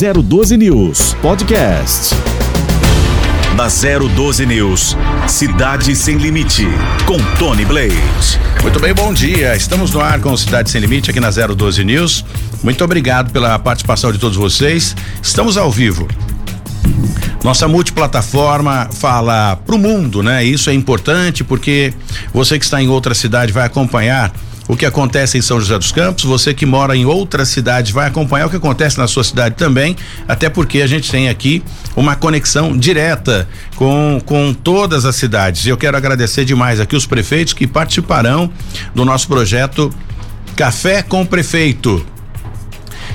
012 News Podcast. Na 012 News, Cidade Sem Limite, com Tony Blade. Muito bem, bom dia. Estamos no ar com Cidade Sem Limite aqui na 012 News. Muito obrigado pela participação de todos vocês. Estamos ao vivo. Nossa multiplataforma fala para o mundo, né? Isso é importante porque você que está em outra cidade vai acompanhar o que acontece em São José dos Campos. Você que mora em outra cidade vai acompanhar o que acontece na sua cidade também, até porque a gente tem aqui uma conexão direta com, com todas as cidades. Eu quero agradecer demais aqui os prefeitos que participarão do nosso projeto Café com Prefeito.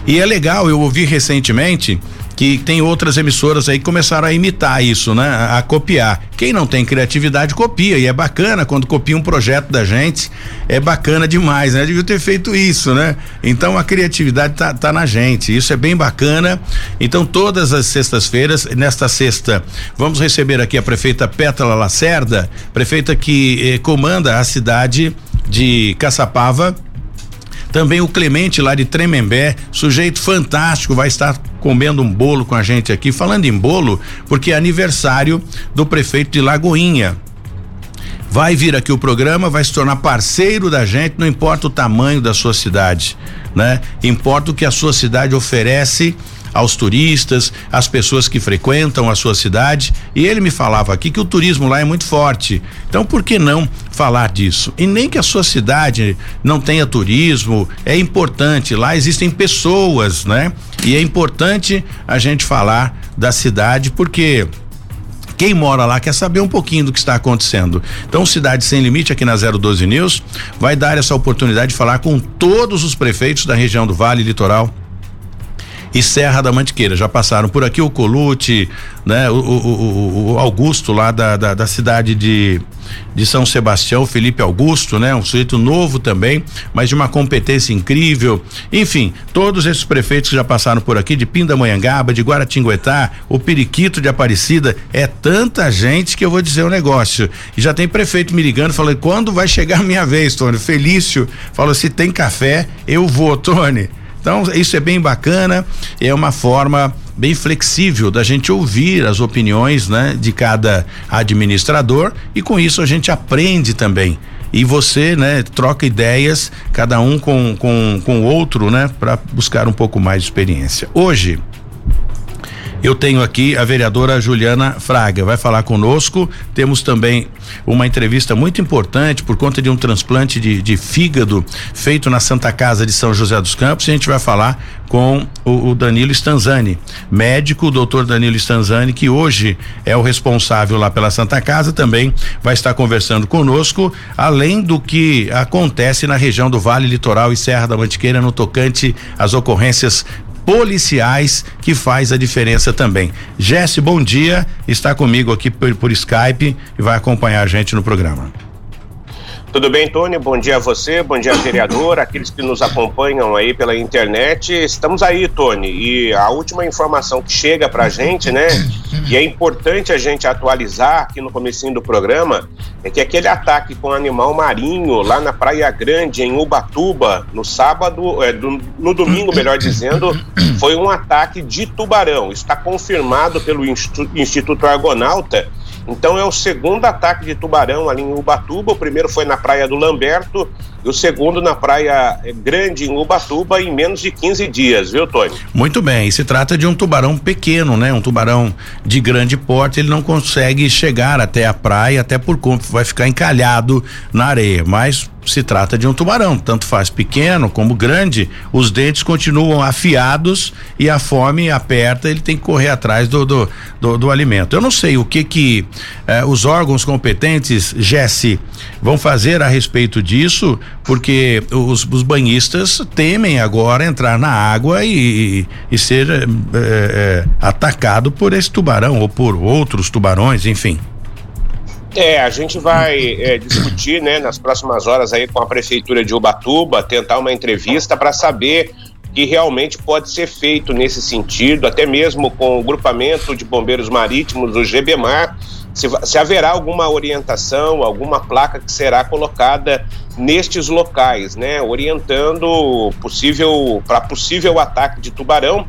E é legal, eu ouvi recentemente que tem outras emissoras aí que começaram a imitar isso, né? A, copiar. Quem não tem criatividade copia e é bacana quando copia um projeto da gente, é bacana demais, né? Devia ter feito isso, né? Então a criatividade tá, tá na gente, isso é bem bacana. Então todas as sextas-feiras, nesta sexta, vamos receber aqui a prefeita Pétala Lacerda, prefeita que eh, comanda a cidade de Caçapava também o Clemente lá de Tremembé, sujeito fantástico, vai estar comendo um bolo com a gente aqui. Falando em bolo, porque é aniversário do prefeito de Lagoinha. Vai vir aqui o programa, vai se tornar parceiro da gente, não importa o tamanho da sua cidade, né? Importa o que a sua cidade oferece aos turistas, às pessoas que frequentam a sua cidade. E ele me falava aqui que o turismo lá é muito forte. Então, por que não falar disso? E nem que a sua cidade não tenha turismo, é importante. Lá existem pessoas, né? E é importante a gente falar da cidade porque quem mora lá quer saber um pouquinho do que está acontecendo. Então, Cidade Sem Limite aqui na 012 News vai dar essa oportunidade de falar com todos os prefeitos da região do Vale Litoral e Serra da Mantiqueira. Já passaram por aqui o Colute, né? O, o, o, Augusto lá da, da, da, cidade de, de São Sebastião, Felipe Augusto, né? Um sujeito novo também, mas de uma competência incrível. Enfim, todos esses prefeitos que já passaram por aqui, de Pindamonhangaba, de Guaratinguetá, o Periquito de Aparecida, é tanta gente que eu vou dizer o um negócio. E já tem prefeito me ligando, falando, quando vai chegar a minha vez, Tony? Felício falou, se tem café, eu vou, Tony. Então, isso é bem bacana, é uma forma bem flexível da gente ouvir as opiniões, né, de cada administrador e com isso a gente aprende também. E você, né, troca ideias, cada um com com com outro, né, para buscar um pouco mais de experiência. Hoje, eu tenho aqui a vereadora Juliana Fraga, vai falar conosco. Temos também uma entrevista muito importante por conta de um transplante de, de fígado feito na Santa Casa de São José dos Campos. E a gente vai falar com o, o Danilo Stanzani, médico, o doutor Danilo Stanzani, que hoje é o responsável lá pela Santa Casa, também vai estar conversando conosco, além do que acontece na região do Vale Litoral e Serra da Mantiqueira no tocante às ocorrências policiais que faz a diferença também. Jesse, bom dia, está comigo aqui por, por Skype e vai acompanhar a gente no programa. Tudo bem, Tony? Bom dia a você, bom dia, vereador, aqueles que nos acompanham aí pela internet. Estamos aí, Tony, e a última informação que chega pra gente, né? E é importante a gente atualizar aqui no comecinho do programa, é que aquele ataque com animal marinho lá na Praia Grande, em Ubatuba, no sábado, é, do, no domingo, melhor dizendo, foi um ataque de tubarão. Está confirmado pelo Instituto Argonauta então é o segundo ataque de tubarão ali em Ubatuba. O primeiro foi na praia do Lamberto e o segundo na praia grande em Ubatuba em menos de 15 dias, viu, Tony? Muito bem. E se trata de um tubarão pequeno, né? Um tubarão de grande porte. Ele não consegue chegar até a praia, até por conta, vai ficar encalhado na areia. Mas se trata de um tubarão, tanto faz pequeno como grande, os dentes continuam afiados e a fome aperta, ele tem que correr atrás do, do, do, do alimento. Eu não sei o que que eh, os órgãos competentes, Jesse, vão fazer a respeito disso, porque os, os banhistas temem agora entrar na água e, e ser eh, eh, atacado por esse tubarão ou por outros tubarões, enfim. É, a gente vai é, discutir, né, nas próximas horas aí com a prefeitura de Ubatuba, tentar uma entrevista para saber o que realmente pode ser feito nesse sentido, até mesmo com o grupamento de bombeiros marítimos, o GBMAR, se, se haverá alguma orientação, alguma placa que será colocada nestes locais, né, orientando possível para possível ataque de tubarão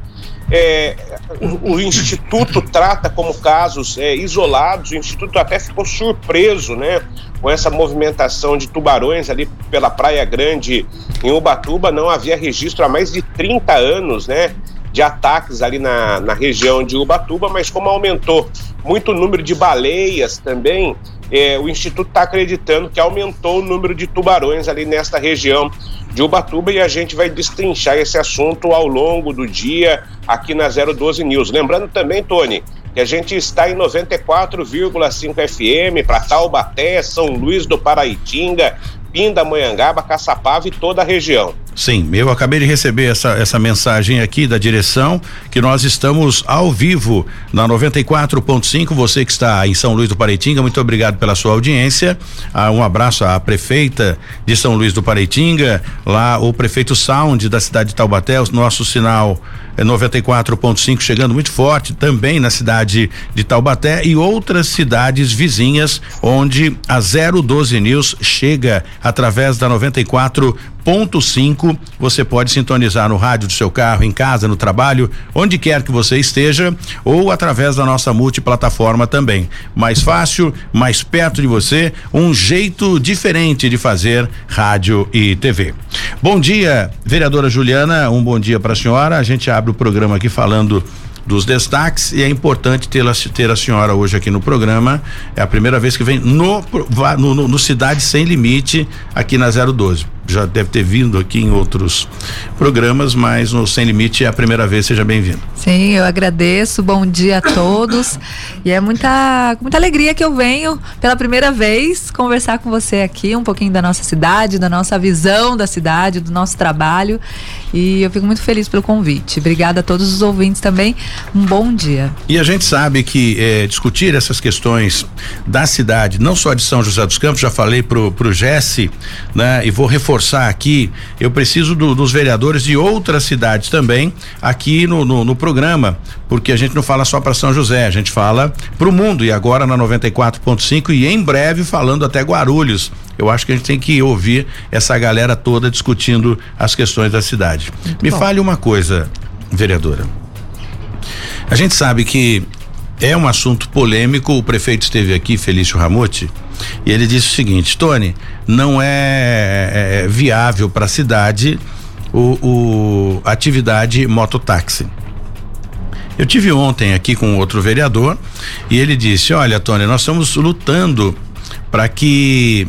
é, o, o, Instituto trata como casos é, isolados, o Instituto até ficou surpreso né, com essa movimentação de tubarões ali pela Praia Grande em Ubatuba. Não havia registro há mais de 30 anos né, de ataques ali na, na região de Ubatuba, mas como aumentou muito o número de baleias também, é, o Instituto está acreditando que aumentou o número de tubarões ali nesta região de Ubatuba e a gente vai destrinchar esse assunto ao longo do dia aqui na 012 News. Lembrando também, Tony, que a gente está em 94,5 FM para Taubaté, São Luís do Paraitinga, Pindamonhangaba, Caçapava e toda a região. Sim, eu acabei de receber essa, essa mensagem aqui da direção que nós estamos ao vivo na 94.5. Você que está em São Luís do Pareitinga, muito obrigado pela sua audiência. Ah, um abraço à prefeita de São Luís do Pareitinga, lá o prefeito Sound da cidade de Taubaté, o nosso sinal é 94.5 chegando muito forte também na cidade de Taubaté e outras cidades vizinhas onde a 012 News chega através da 94 ponto cinco, você pode sintonizar no rádio do seu carro, em casa, no trabalho, onde quer que você esteja, ou através da nossa multiplataforma também. Mais fácil, mais perto de você, um jeito diferente de fazer rádio e TV. Bom dia, vereadora Juliana, um bom dia para a senhora. A gente abre o programa aqui falando dos destaques e é importante ter, ter a senhora hoje aqui no programa. É a primeira vez que vem no, no, no Cidade Sem Limite aqui na 012 já deve ter vindo aqui em outros programas, mas no Sem Limite é a primeira vez, seja bem-vindo. Sim, eu agradeço, bom dia a todos. e é muita, muita alegria que eu venho pela primeira vez conversar com você aqui, um pouquinho da nossa cidade, da nossa visão da cidade, do nosso trabalho. E eu fico muito feliz pelo convite. Obrigada a todos os ouvintes também. Um bom dia. E a gente sabe que eh, discutir essas questões da cidade, não só de São José dos Campos, já falei pro, pro Jesse, né? E vou reforçar reforçar aqui, eu preciso do, dos vereadores de outras cidades também aqui no, no, no programa, porque a gente não fala só para São José, a gente fala para o mundo e agora na 94.5 e em breve falando até Guarulhos. Eu acho que a gente tem que ouvir essa galera toda discutindo as questões da cidade. Muito Me bom. fale uma coisa, vereadora. A gente sabe que é um assunto polêmico. O prefeito esteve aqui, Felício Ramute, e ele disse o seguinte: Tony, não é, é, é viável para a cidade o, o atividade mototáxi. Eu tive ontem aqui com outro vereador e ele disse: Olha, Tony, nós estamos lutando para que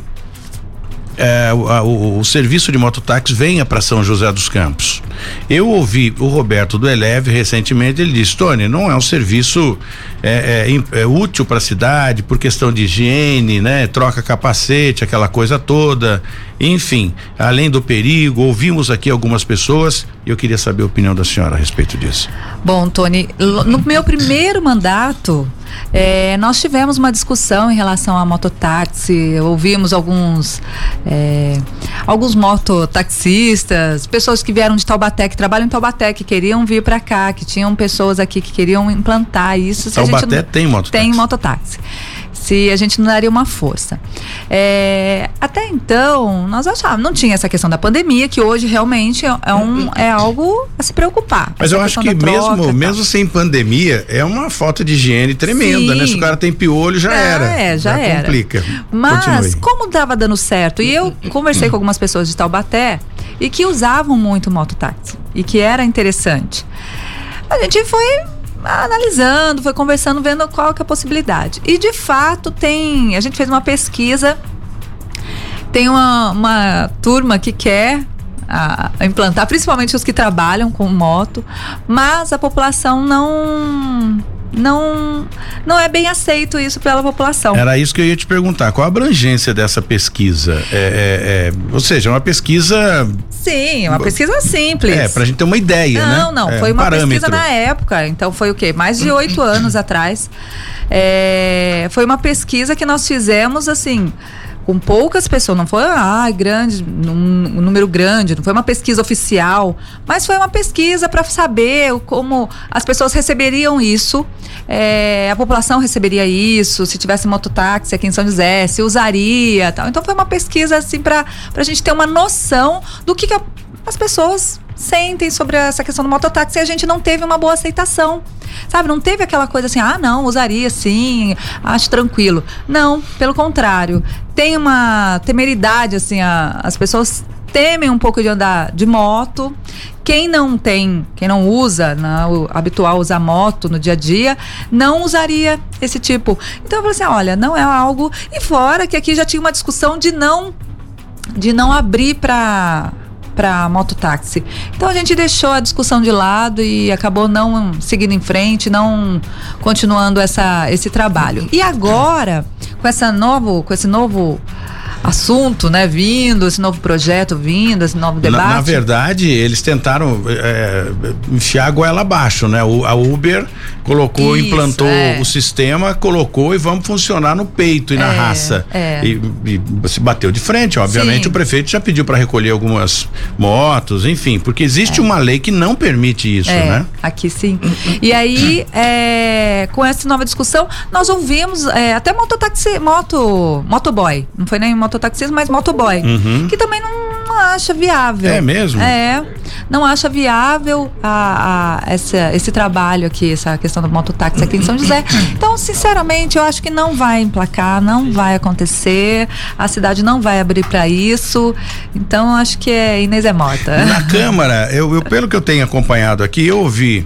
é, o, o, o, serviço de mototáxi venha para São José dos Campos. Eu ouvi o Roberto do Eleve recentemente, ele disse, Tony, não é um serviço é, é, é útil para a cidade por questão de higiene, né? Troca capacete, aquela coisa toda, enfim, além do perigo, ouvimos aqui algumas pessoas e eu queria saber a opinião da senhora a respeito disso. Bom, Tony, no meu primeiro mandato, é, nós tivemos uma discussão em relação à mototáxi, ouvimos alguns é, alguns mototaxistas, pessoas que vieram de Taubaté, que trabalham em Taubaté, que queriam vir para cá, que tinham pessoas aqui que queriam implantar isso. Taubaté tem mototáxi? Tem mototáxi se a gente não daria uma força. É, até então, nós achávamos, não tinha essa questão da pandemia, que hoje realmente é, é um, é algo a se preocupar. Mas eu acho que mesmo, mesmo sem pandemia, é uma falta de higiene tremenda, Sim. né? Se o cara tem piolho, já é, era. É, já, já era. complica. Mas, Continue. como estava dando certo, e eu conversei com algumas pessoas de Taubaté e que usavam muito mototáxi e que era interessante. A gente foi analisando, foi conversando, vendo qual que é a possibilidade. E de fato tem, a gente fez uma pesquisa, tem uma, uma turma que quer a, a implantar, principalmente os que trabalham com moto, mas a população não não não é bem aceito isso pela população. Era isso que eu ia te perguntar. Qual a abrangência dessa pesquisa? É, é, é, ou seja, uma pesquisa. Sim, uma pesquisa simples. É, pra gente ter uma ideia, não, né? Não, não. É, foi uma parâmetro. pesquisa na época. Então foi o quê? Mais de oito anos atrás. É, foi uma pesquisa que nós fizemos assim com poucas pessoas, não foi ah, grande, um, um, número grande, não foi uma pesquisa oficial, mas foi uma pesquisa para saber como as pessoas receberiam isso, é, a população receberia isso, se tivesse mototáxi aqui em São José, se usaria tal. Então foi uma pesquisa assim para a gente ter uma noção do que, que a, as pessoas sentem sobre essa questão do mototáxi e a gente não teve uma boa aceitação. Sabe, não teve aquela coisa assim, ah, não, usaria sim, acho tranquilo. Não, pelo contrário. Tem uma temeridade, assim, a, as pessoas temem um pouco de andar de moto. Quem não tem, quem não usa, não, né, habitual usar moto no dia a dia, não usaria esse tipo. Então eu falei assim, olha, não é algo. E fora que aqui já tinha uma discussão de não de não abrir para para mototáxi. Então a gente deixou a discussão de lado e acabou não seguindo em frente, não continuando essa, esse trabalho. E agora, com essa novo, com esse novo assunto, né, vindo, esse novo projeto vindo, esse novo debate. Na, na verdade, eles tentaram é, enfiar a goela abaixo, né? O, a Uber colocou, Isso, implantou é. o sistema, colocou e vamos funcionar no peito e na é, raça. É. E, e, se bateu de frente, obviamente Sim. o prefeito já pediu para recolher algumas motos, enfim, porque existe é. uma lei que não permite isso, é, né? Aqui sim. E aí, é, com essa nova discussão, nós ouvimos até mototaxi, moto, motoboy, não foi nem mototaxismo, mas motoboy, uhum. que também não, não, acha viável. É mesmo? É, não acha viável a, a, essa, esse trabalho aqui, essa questão do mototáxi aqui em São José. Então, sinceramente, eu acho que não vai emplacar, não vai acontecer, a cidade não vai abrir para isso. Então, acho que é Inês é morta. Na Câmara, eu, eu, pelo que eu tenho acompanhado aqui, eu ouvi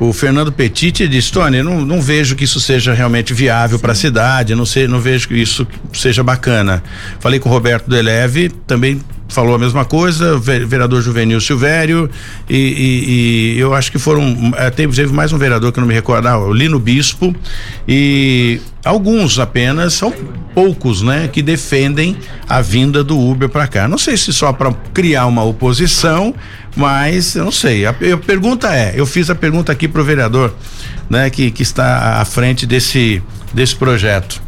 o Fernando Petit disse, Tony, não, não vejo que isso seja realmente viável para a cidade, não sei, não vejo que isso seja bacana. Falei com o Roberto Deleve, também falou a mesma coisa, vereador Juvenil Silvério, e, e, e eu acho que foram. É, teve mais um vereador que eu não me recordo, ah, o Lino Bispo, e alguns apenas, são poucos, né, que defendem a vinda do Uber para cá. Não sei se só para criar uma oposição, mas eu não sei. A, a, pergunta é, eu fiz a pergunta aqui pro vereador, né, que, que está à frente desse desse projeto.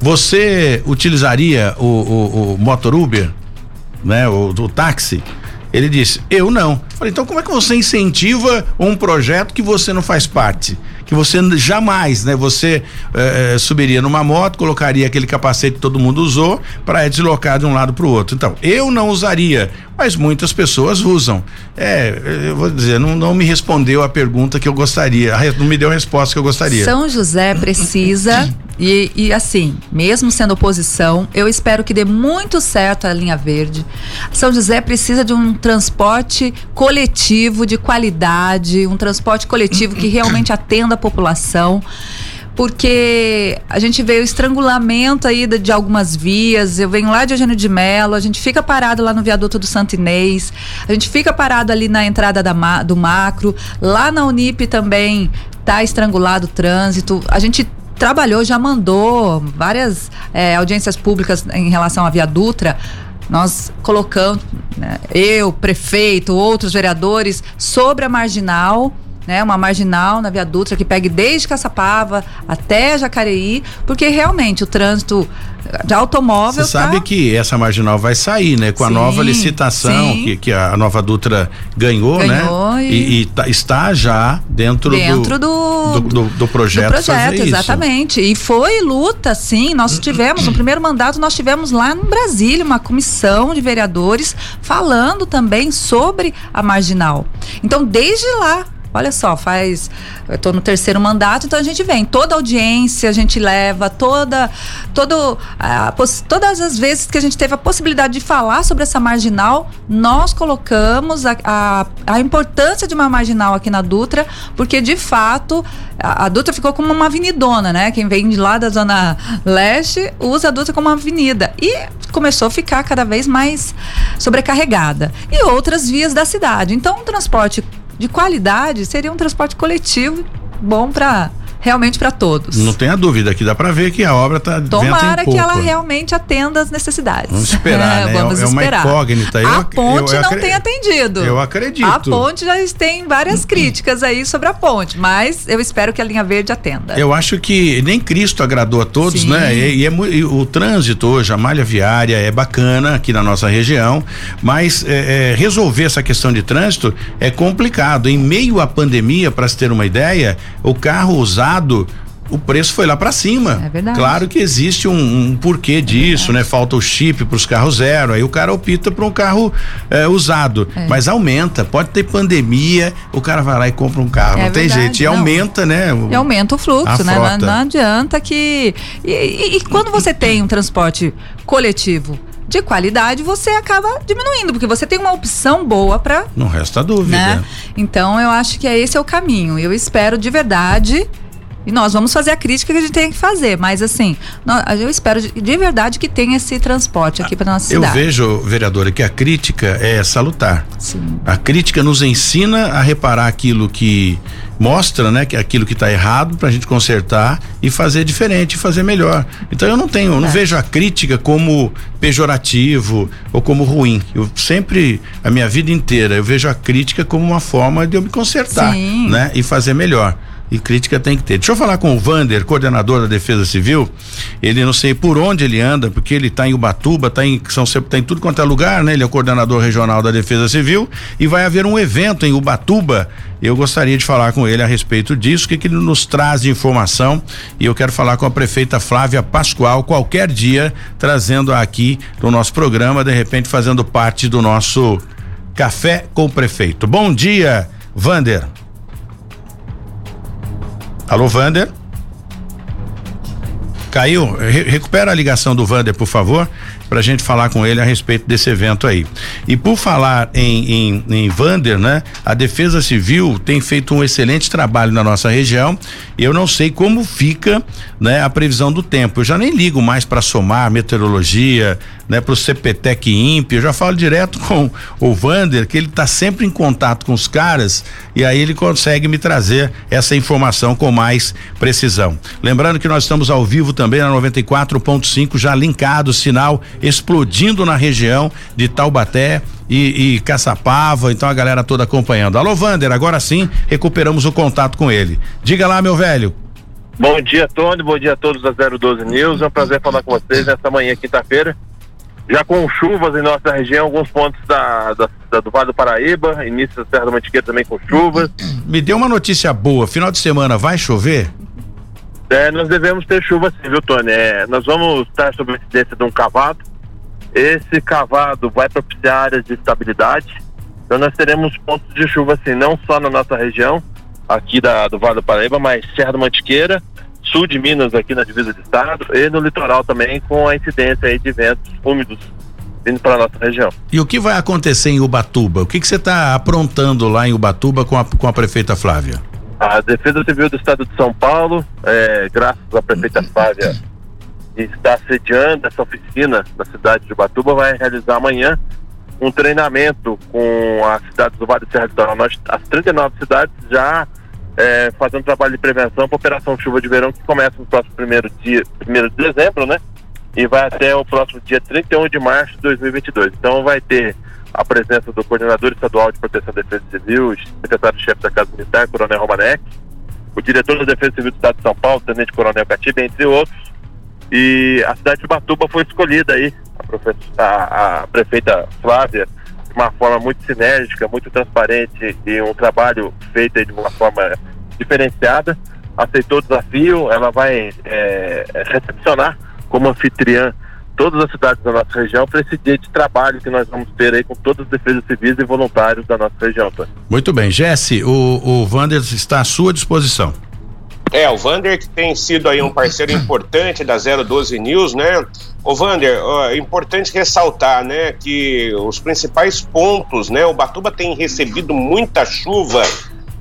Você utilizaria o, o, o motor Uber né, o, táxi, ele disse: Eu não. Falei, então como é que você incentiva um projeto que você não faz parte? Que você jamais, né? Você eh, subiria numa moto, colocaria aquele capacete que todo mundo usou para deslocar de um lado para o outro. Então, eu não usaria mas muitas pessoas usam. É, eu vou dizer, não, não me respondeu a pergunta que eu gostaria, não me deu a resposta que eu gostaria. São José precisa, e, e assim, mesmo sendo oposição, eu espero que dê muito certo a linha verde. São José precisa de um transporte coletivo de qualidade, um transporte coletivo que realmente atenda a população porque a gente vê o estrangulamento aí de, de, algumas vias. Eu venho lá de Eugênio de Melo, a gente fica parado lá no viaduto do Santo Inês, a gente fica parado ali na entrada da, do macro, lá na Unip também tá estrangulado o trânsito. A gente trabalhou, já mandou várias é, audiências públicas em relação à Via Dutra. Nós colocamos, né, eu, prefeito, outros vereadores, sobre a marginal né, uma marginal na Via Dutra que pegue desde Caçapava até Jacareí, porque realmente o trânsito de automóvel. Você sabe tá... que essa marginal vai sair, né? Com sim, a nova licitação que, que a nova Dutra ganhou, né? ganhou né? E, e, e tá, está já dentro, dentro do, do, do, do projeto. Do projeto, exatamente. Isso. E foi luta, sim. Nós tivemos, no primeiro mandato, nós tivemos lá em Brasília uma comissão de vereadores falando também sobre a marginal. Então, desde lá, Olha só, faz. Eu tô no terceiro mandato, então a gente vem. Toda audiência a gente leva, toda. Todo, a, todas as vezes que a gente teve a possibilidade de falar sobre essa marginal, nós colocamos a, a, a importância de uma marginal aqui na Dutra, porque de fato a, a, Dutra ficou como uma avenidona, né? Quem vem de lá da Zona Leste usa a Dutra como uma avenida. E começou a ficar cada vez mais sobrecarregada. E outras vias da cidade. Então, o transporte de qualidade, seria um transporte coletivo bom para realmente para todos. Não tenha dúvida que dá para ver que a obra está Tomara que ela realmente atenda as necessidades. Vamos esperar, é, né? Vamos é, esperar. uma incógnita. Eu, a ponte eu, eu, não tem atendido. Eu acredito. A ponte já tem várias críticas aí sobre a ponte, mas eu espero que a linha verde atenda. Eu acho que nem Cristo agradou a todos, Sim. né? E, e, é, e, o trânsito hoje, a malha viária é bacana aqui na nossa região, mas é, é, resolver essa questão de trânsito é complicado. Em meio à pandemia, para se ter uma ideia, o carro usado o preço foi lá para cima. É verdade. Claro que existe um, um porquê disso, é né? Falta o chip para os carros zero, aí o cara opta por um carro é, usado, é. mas aumenta. Pode ter pandemia, o cara vai lá e compra um carro, é não verdade, tem jeito. E não. aumenta, né? O, e aumenta o fluxo, né? Não, não, adianta que e, e, e quando você tem um transporte coletivo de qualidade, você acaba diminuindo, porque você tem uma opção boa para. Não resta dúvida. Né? Então eu acho que é esse é o caminho. Eu espero de verdade e nós vamos fazer a crítica que a gente tem que fazer, mas assim, eu espero de, de verdade que tenha esse transporte aqui para nossa cidade. Eu vejo, vereadora, que a crítica é salutar. Sim. A crítica nos ensina a reparar aquilo que mostra, né, que aquilo que está errado para a gente consertar e fazer diferente, fazer melhor. Então eu não tenho, eu não é. vejo a crítica como pejorativo ou como ruim. Eu sempre, a minha vida inteira, eu vejo a crítica como uma forma de eu me consertar, Sim. né, e fazer melhor e crítica tem que ter. Deixa eu falar com o Vander, coordenador da Defesa Civil. Ele não sei por onde ele anda, porque ele está em Ubatuba, está em São tá em tudo quanto é lugar, né? Ele é o coordenador regional da Defesa Civil e vai haver um evento em Ubatuba. Eu gostaria de falar com ele a respeito disso, o que, que ele nos traz de informação. E eu quero falar com a prefeita Flávia Pascoal qualquer dia, trazendo aqui no nosso programa, de repente fazendo parte do nosso Café com o Prefeito. Bom dia, Vander. Alô, Vander? Caiu? Re recupera a ligação do Vander, por favor para a gente falar com ele a respeito desse evento aí. E por falar em, em, em Vander, né? A Defesa Civil tem feito um excelente trabalho na nossa região. Eu não sei como fica, né? A previsão do tempo. Eu já nem ligo mais para somar meteorologia, né? Para o CPTEC INPE. Eu já falo direto com o Vander que ele está sempre em contato com os caras e aí ele consegue me trazer essa informação com mais precisão. Lembrando que nós estamos ao vivo também na 94.5 já linkado sinal explodindo na região de Taubaté e, e Caçapava, então a galera toda acompanhando. Alô, Vander, agora sim recuperamos o contato com ele. Diga lá, meu velho. Bom dia, Tony, bom dia a todos da 012 News. É um prazer falar com vocês nesta manhã, quinta-feira. Já com chuvas em nossa região, alguns pontos da, da, da, do Vale do Paraíba, início da Serra do Mantiqueira também com chuvas. Me deu uma notícia boa: final de semana vai chover? É, nós devemos ter chuva sim, viu, Tony? É, nós vamos estar sob a incidência de um cavado esse cavado vai propiciar áreas de estabilidade. Então nós teremos pontos de chuva assim, não só na nossa região, aqui da, do Vale do Paraíba, mas Serra do Mantiqueira, sul de Minas, aqui na divisa do estado, e no litoral também, com a incidência aí de ventos úmidos vindo para a nossa região. E o que vai acontecer em Ubatuba? O que, que você está aprontando lá em Ubatuba com a, com a prefeita Flávia? A Defesa Civil do Estado de São Paulo, é, graças à prefeita Flávia está sediando essa oficina na cidade de Ubatuba, vai realizar amanhã um treinamento com as cidades do Vale do Serra Litoral. Nós, as 39 cidades já é, fazendo trabalho de prevenção para a Operação Chuva de Verão, que começa no próximo primeiro dia, primeiro de dezembro, né? E vai até o próximo dia 31 de março de 2022. Então vai ter a presença do coordenador estadual de proteção da defesa civil, secretário-chefe da Casa Militar, Coronel Romanek, o diretor da Defesa Civil do Estado de São Paulo, Tenente Coronel Catiba, entre outros, e a cidade de Batuba foi escolhida aí, a, a, prefeita Flávia, de uma forma muito sinérgica, muito transparente e um trabalho feito de uma forma diferenciada. Aceitou o desafio, ela vai é, recepcionar como anfitriã todas as cidades da nossa região para esse dia de trabalho que nós vamos ter aí com todas as defesas civis e voluntários da nossa região. Tá? Muito bem, Jesse, o, o Wander está à sua disposição. É, o Vander que tem sido aí um parceiro importante da 012 News, né? O Vander, é importante ressaltar, né, que os principais pontos, né, o Batuba tem recebido muita chuva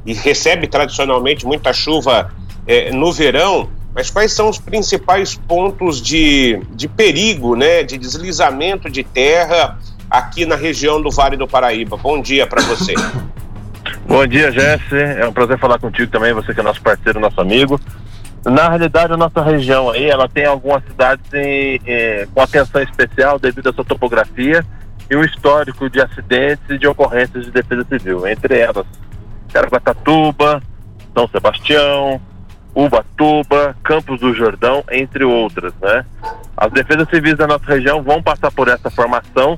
e recebe tradicionalmente muita chuva é, no verão, mas quais são os principais pontos de, de perigo, né, de deslizamento de terra aqui na região do Vale do Paraíba? Bom dia para você. Bom dia, Jesse. É um prazer falar contigo também, você que é nosso parceiro, nosso amigo. Na realidade, a nossa região aí, ela tem algumas cidades em, com atenção especial devido à sua topografia e um histórico de acidentes e de ocorrências de defesa civil. Entre elas, Caraguatatuba, São Sebastião, Ubatuba, Campos do Jordão, entre outras, né? As defesas civis da nossa região vão passar por essa formação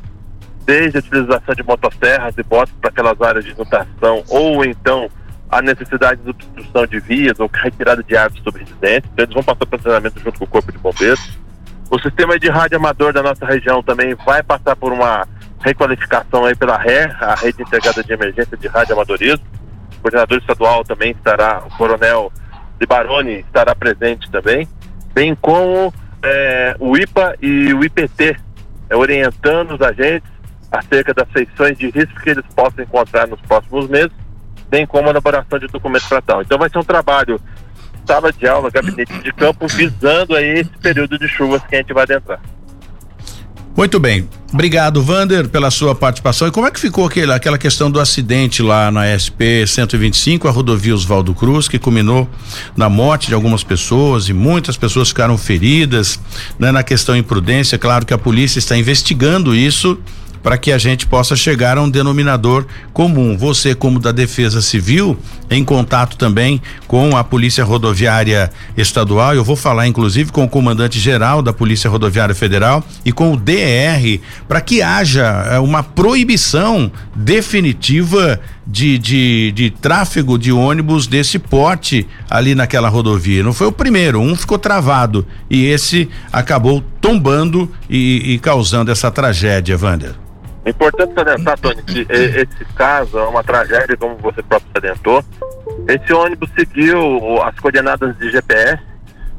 desde a utilização de motosserras e botes para aquelas áreas de inundação ou então a necessidade de obstrução de vias ou retirada de árvores sobre residências. Então, eles vão passar para treinamento junto com o Corpo de Bombeiros. O sistema de rádio amador da nossa região também vai passar por uma requalificação aí pela RE, a Rede Integrada de Emergência de Rádio Amadorismo. O coordenador estadual também estará, o coronel de Baroni estará presente também, bem como é, o IPA e o IPT, é, orientando os agentes acerca das feições de risco que eles possam encontrar nos próximos meses, bem como a elaboração de documentos para tal. Então vai ser um trabalho sala de aula, gabinete de campo, visando aí esse período de chuvas que a gente vai adentrar. Muito bem. Obrigado, Vander, pela sua participação. E como é que ficou aquele, aquela questão do acidente lá na SP 125, a rodovia Oswaldo Cruz, que culminou na morte de algumas pessoas e muitas pessoas ficaram feridas, né, na questão imprudência. Claro que a polícia está investigando isso para que a gente possa chegar a um denominador comum. Você, como da Defesa Civil, em contato também com a Polícia Rodoviária Estadual, eu vou falar inclusive com o comandante geral da Polícia Rodoviária Federal e com o DR para que haja eh, uma proibição definitiva de, de, de tráfego de ônibus desse porte ali naquela rodovia. Não foi o primeiro, um ficou travado e esse acabou tombando e, e causando essa tragédia, Wander. É importante salientar, Tony, que esse caso é uma tragédia, como você próprio salientou. Esse ônibus seguiu as coordenadas de GPS,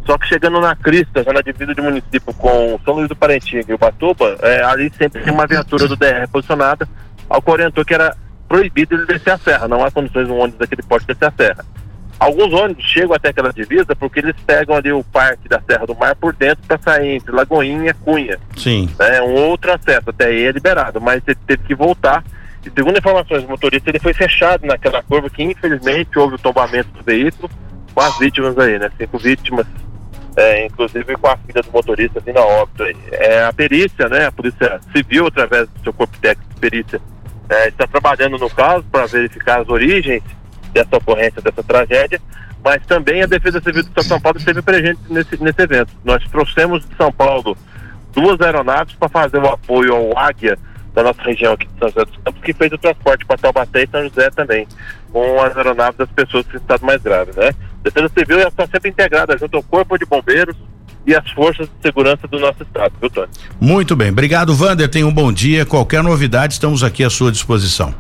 só que chegando na crista, já na divisa de município com São Luís do Parentinho e Ubatuba, é, ali sempre tem uma viatura do DR posicionada, ao que orientou que era proibido ele descer a serra, não há condições um ônibus daquele porte descer a serra. Alguns ônibus chegam até aquela divisa porque eles pegam ali o parque da Serra do Mar por dentro para sair entre Lagoinha e Cunha. Sim. É um outro acesso, até aí é liberado, mas ele teve que voltar. E segundo informações do motorista, ele foi fechado naquela curva que infelizmente houve o tombamento do veículo com as vítimas aí, né? Cinco vítimas, é, inclusive com a filha do motorista vindo a óbito aí. É, a perícia, né? A Polícia Civil, através do seu corpo técnico de perícia, é, está trabalhando no caso para verificar as origens dessa ocorrência, dessa tragédia, mas também a Defesa Civil Estado de São Paulo esteve presente nesse, nesse evento. Nós trouxemos de São Paulo duas aeronaves para fazer o apoio ao Águia da nossa região aqui de São José dos Campos, que fez o transporte para Taubaté e São José também, com as aeronaves das pessoas que estão mais graves, né? A Defesa Civil está sempre integrada junto ao Corpo de Bombeiros e as forças de segurança do nosso estado, viu, Tony? Muito bem. Obrigado, Vander. Tenha um bom dia. Qualquer novidade, estamos aqui à sua disposição.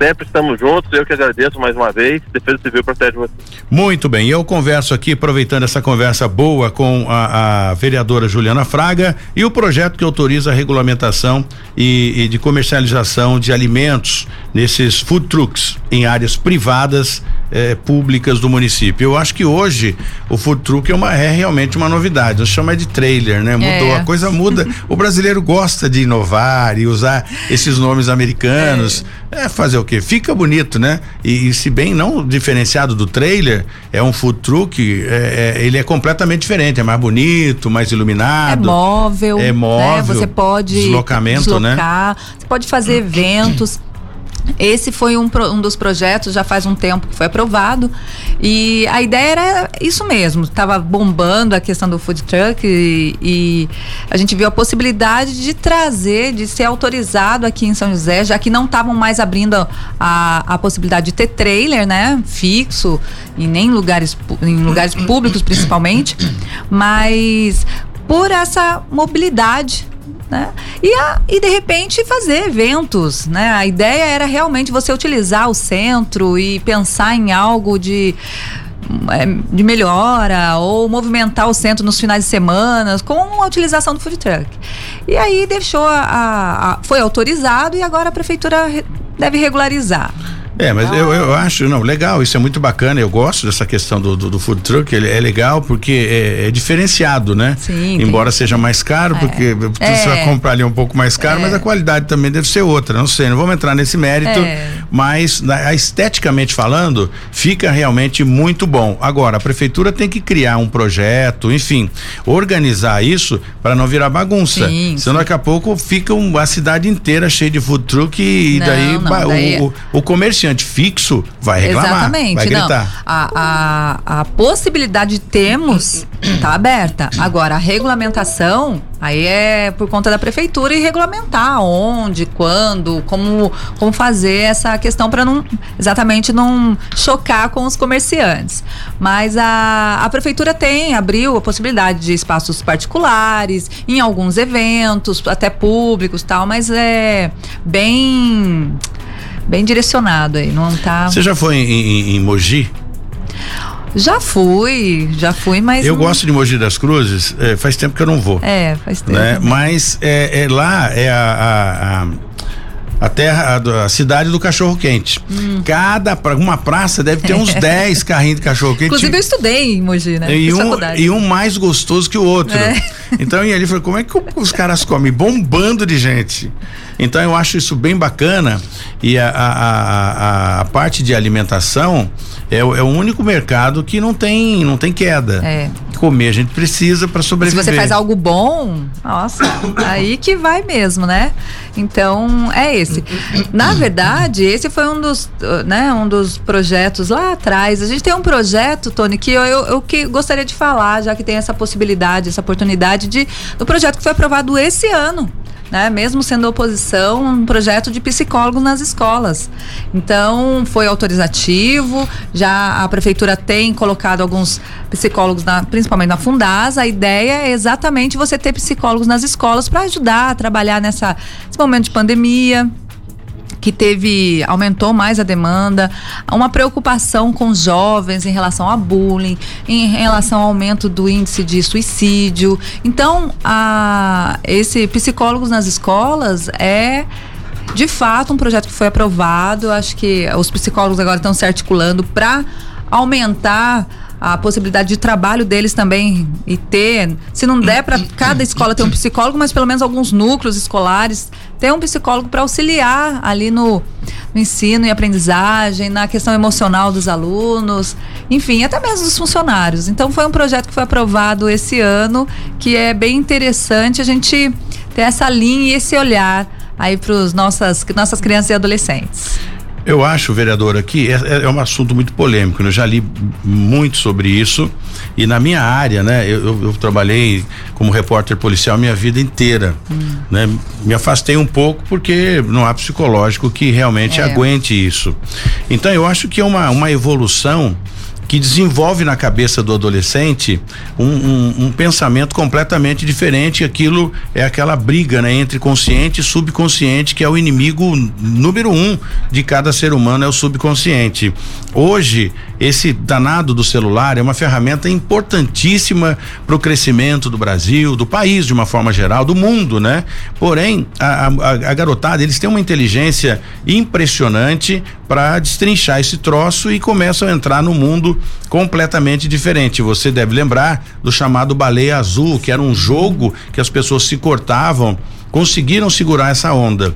Sempre estamos juntos, eu que agradeço mais uma vez. Defesa Civil protege você. Muito bem, eu converso aqui, aproveitando essa conversa boa com a, a vereadora Juliana Fraga e o projeto que autoriza a regulamentação e, e de comercialização de alimentos nesses food trucks em áreas privadas eh, públicas do município. Eu acho que hoje o food truck é, uma, é realmente uma novidade. Eu chamo é de trailer, né? Mudou, é. a coisa muda. o brasileiro gosta de inovar e usar esses nomes americanos. É, é fazer o quê? Fica bonito, né? E, e, se bem não diferenciado do trailer, é um food truck, é, é, ele é completamente diferente, é mais bonito, mais iluminado. É móvel. É móvel. Né? Você pode deslocamento, né? deslocar, né? Você pode fazer eventos. Esse foi um, um dos projetos, já faz um tempo que foi aprovado. E a ideia era isso mesmo. Estava bombando a questão do food truck e, e, a gente viu a possibilidade de trazer, de ser autorizado aqui em São José, já que não estavam mais abrindo a, a possibilidade de ter trailer, né? Fixo, e nem lugares, em lugares públicos principalmente. Mas por essa mobilidade né? E, a, e de repente fazer eventos, né? A ideia era realmente você utilizar o centro e pensar em algo de é, de melhora ou movimentar o centro nos finais de semana com a utilização do food truck. E aí deixou a, a, a foi autorizado e agora a prefeitura deve regularizar. É, mas eu, eu acho, não, legal, isso é muito bacana, eu gosto dessa questão do, do, do food truck, ele é legal porque é, é diferenciado, né? Sim. Embora tem. seja mais caro, é. porque é. você vai comprar ali um pouco mais caro, mas a é. qualidade também deve ser outra, não sei, não vamos entrar nesse mérito, é. mas na, esteticamente falando, fica realmente muito bom. Agora, a prefeitura tem que criar um projeto, enfim, organizar isso para não virar bagunça. Sim, Senão sim. daqui a pouco fica um, a cidade inteira cheia de food truck e não, daí, não, daí o, o, o comércio comerciante fixo vai reclamar, Exatamente, vai gritar. Não. A, a, a possibilidade de termos Tá aberta. Agora, a regulamentação, aí é por conta da prefeitura e regulamentar onde, quando, como, como fazer essa questão para não exatamente não chocar com os comerciantes. Mas a, a prefeitura tem, abriu a possibilidade de espaços particulares, em alguns eventos, até públicos tal, mas é bem bem direcionado aí, não tá. Você já foi em, em, em Mogi? Já fui, já fui, mas. Eu não... gosto de Mogi das Cruzes, é, faz tempo que eu não vou. É, faz tempo. Né? Mas é, é, lá é a, a, a terra, a, a, cidade do cachorro quente. Hum. Cada uma praça deve ter uns 10 carrinhos de cachorro quente. Inclusive eu estudei em Mogi, né? E um, e um mais gostoso que o outro. Então e ali falei, como é que os caras comem? Bombando de gente. Então eu acho isso bem bacana e a, a, a, a parte de alimentação é, é, o único mercado que não tem não tem queda. É. Comer a gente precisa para sobreviver. Se você faz algo bom, nossa, aí que vai mesmo, né? Então é esse. Na verdade, esse foi um dos, né, um dos projetos lá atrás. A gente tem um projeto, Tony, que eu, eu, eu que gostaria de falar, já que tem essa possibilidade, essa oportunidade de do projeto que foi aprovado esse ano né, mesmo sendo oposição, um projeto de psicólogos nas escolas. Então, foi autorizativo, já a prefeitura tem colocado alguns psicólogos, na, principalmente na Fundasa. A ideia é exatamente você ter psicólogos nas escolas para ajudar a trabalhar nessa, nesse momento de pandemia, que teve aumentou mais a demanda, uma preocupação com jovens em relação a bullying, em relação ao aumento do índice de suicídio. Então, a, esse psicólogos nas escolas é de fato um projeto que foi aprovado. Acho que os psicólogos agora estão se articulando para aumentar a possibilidade de trabalho deles também e ter, se não der para cada escola ter um psicólogo, mas pelo menos alguns núcleos escolares ter um psicólogo para auxiliar ali no, no, ensino e aprendizagem, na questão emocional dos alunos, enfim, até mesmo dos funcionários. Então foi um projeto que foi aprovado esse ano, que é bem interessante a gente ter essa linha e esse olhar aí para nossas nossas crianças e adolescentes. Eu acho, vereador, aqui é, é, é, um assunto muito polêmico. Né? Eu já li muito sobre isso e na minha área, né? Eu, eu, eu trabalhei como repórter policial minha vida inteira, hum. né? Me afastei um pouco porque não há psicológico que realmente é. aguente isso. Então eu acho que é uma, uma evolução que desenvolve na cabeça do adolescente um, um, um, pensamento completamente diferente. Aquilo é aquela briga né, entre consciente e subconsciente, que é o inimigo número um de cada ser humano, é o subconsciente. Hoje, esse danado do celular é uma ferramenta importantíssima para o crescimento do Brasil, do país de uma forma geral, do mundo, né? Porém, a, a, a garotada, eles têm uma inteligência impressionante para destrinchar esse troço e começam a entrar no mundo completamente diferente. Você deve lembrar do chamado baleia azul, que era um jogo que as pessoas se cortavam, conseguiram segurar essa onda.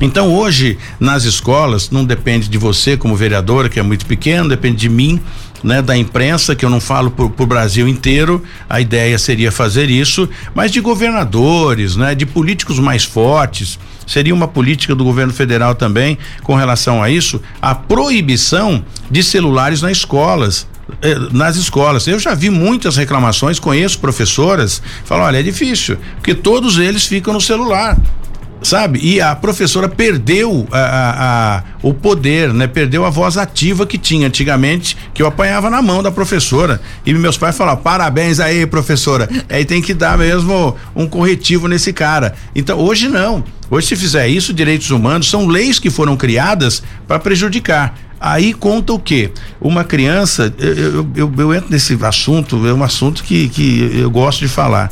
Então hoje nas escolas não depende de você como vereadora que é muito pequeno, depende de mim, né, da imprensa que eu não falo por, por Brasil inteiro. A ideia seria fazer isso, mas de governadores, né, de políticos mais fortes seria uma política do governo federal também com relação a isso, a proibição de celulares nas escolas eh, nas escolas. Eu já vi muitas reclamações, conheço professoras, falam, olha, é difícil, porque todos eles ficam no celular sabe? E a professora perdeu a, a, a, o poder, né? Perdeu a voz ativa que tinha antigamente, que eu apanhava na mão da professora. E meus pais falavam: parabéns aí, professora. Aí tem que dar mesmo um corretivo nesse cara. Então, hoje não. Hoje, se fizer isso, direitos humanos são leis que foram criadas para prejudicar. Aí conta o quê? Uma criança, eu, eu, eu, entro nesse assunto, é um assunto que, que eu gosto de falar.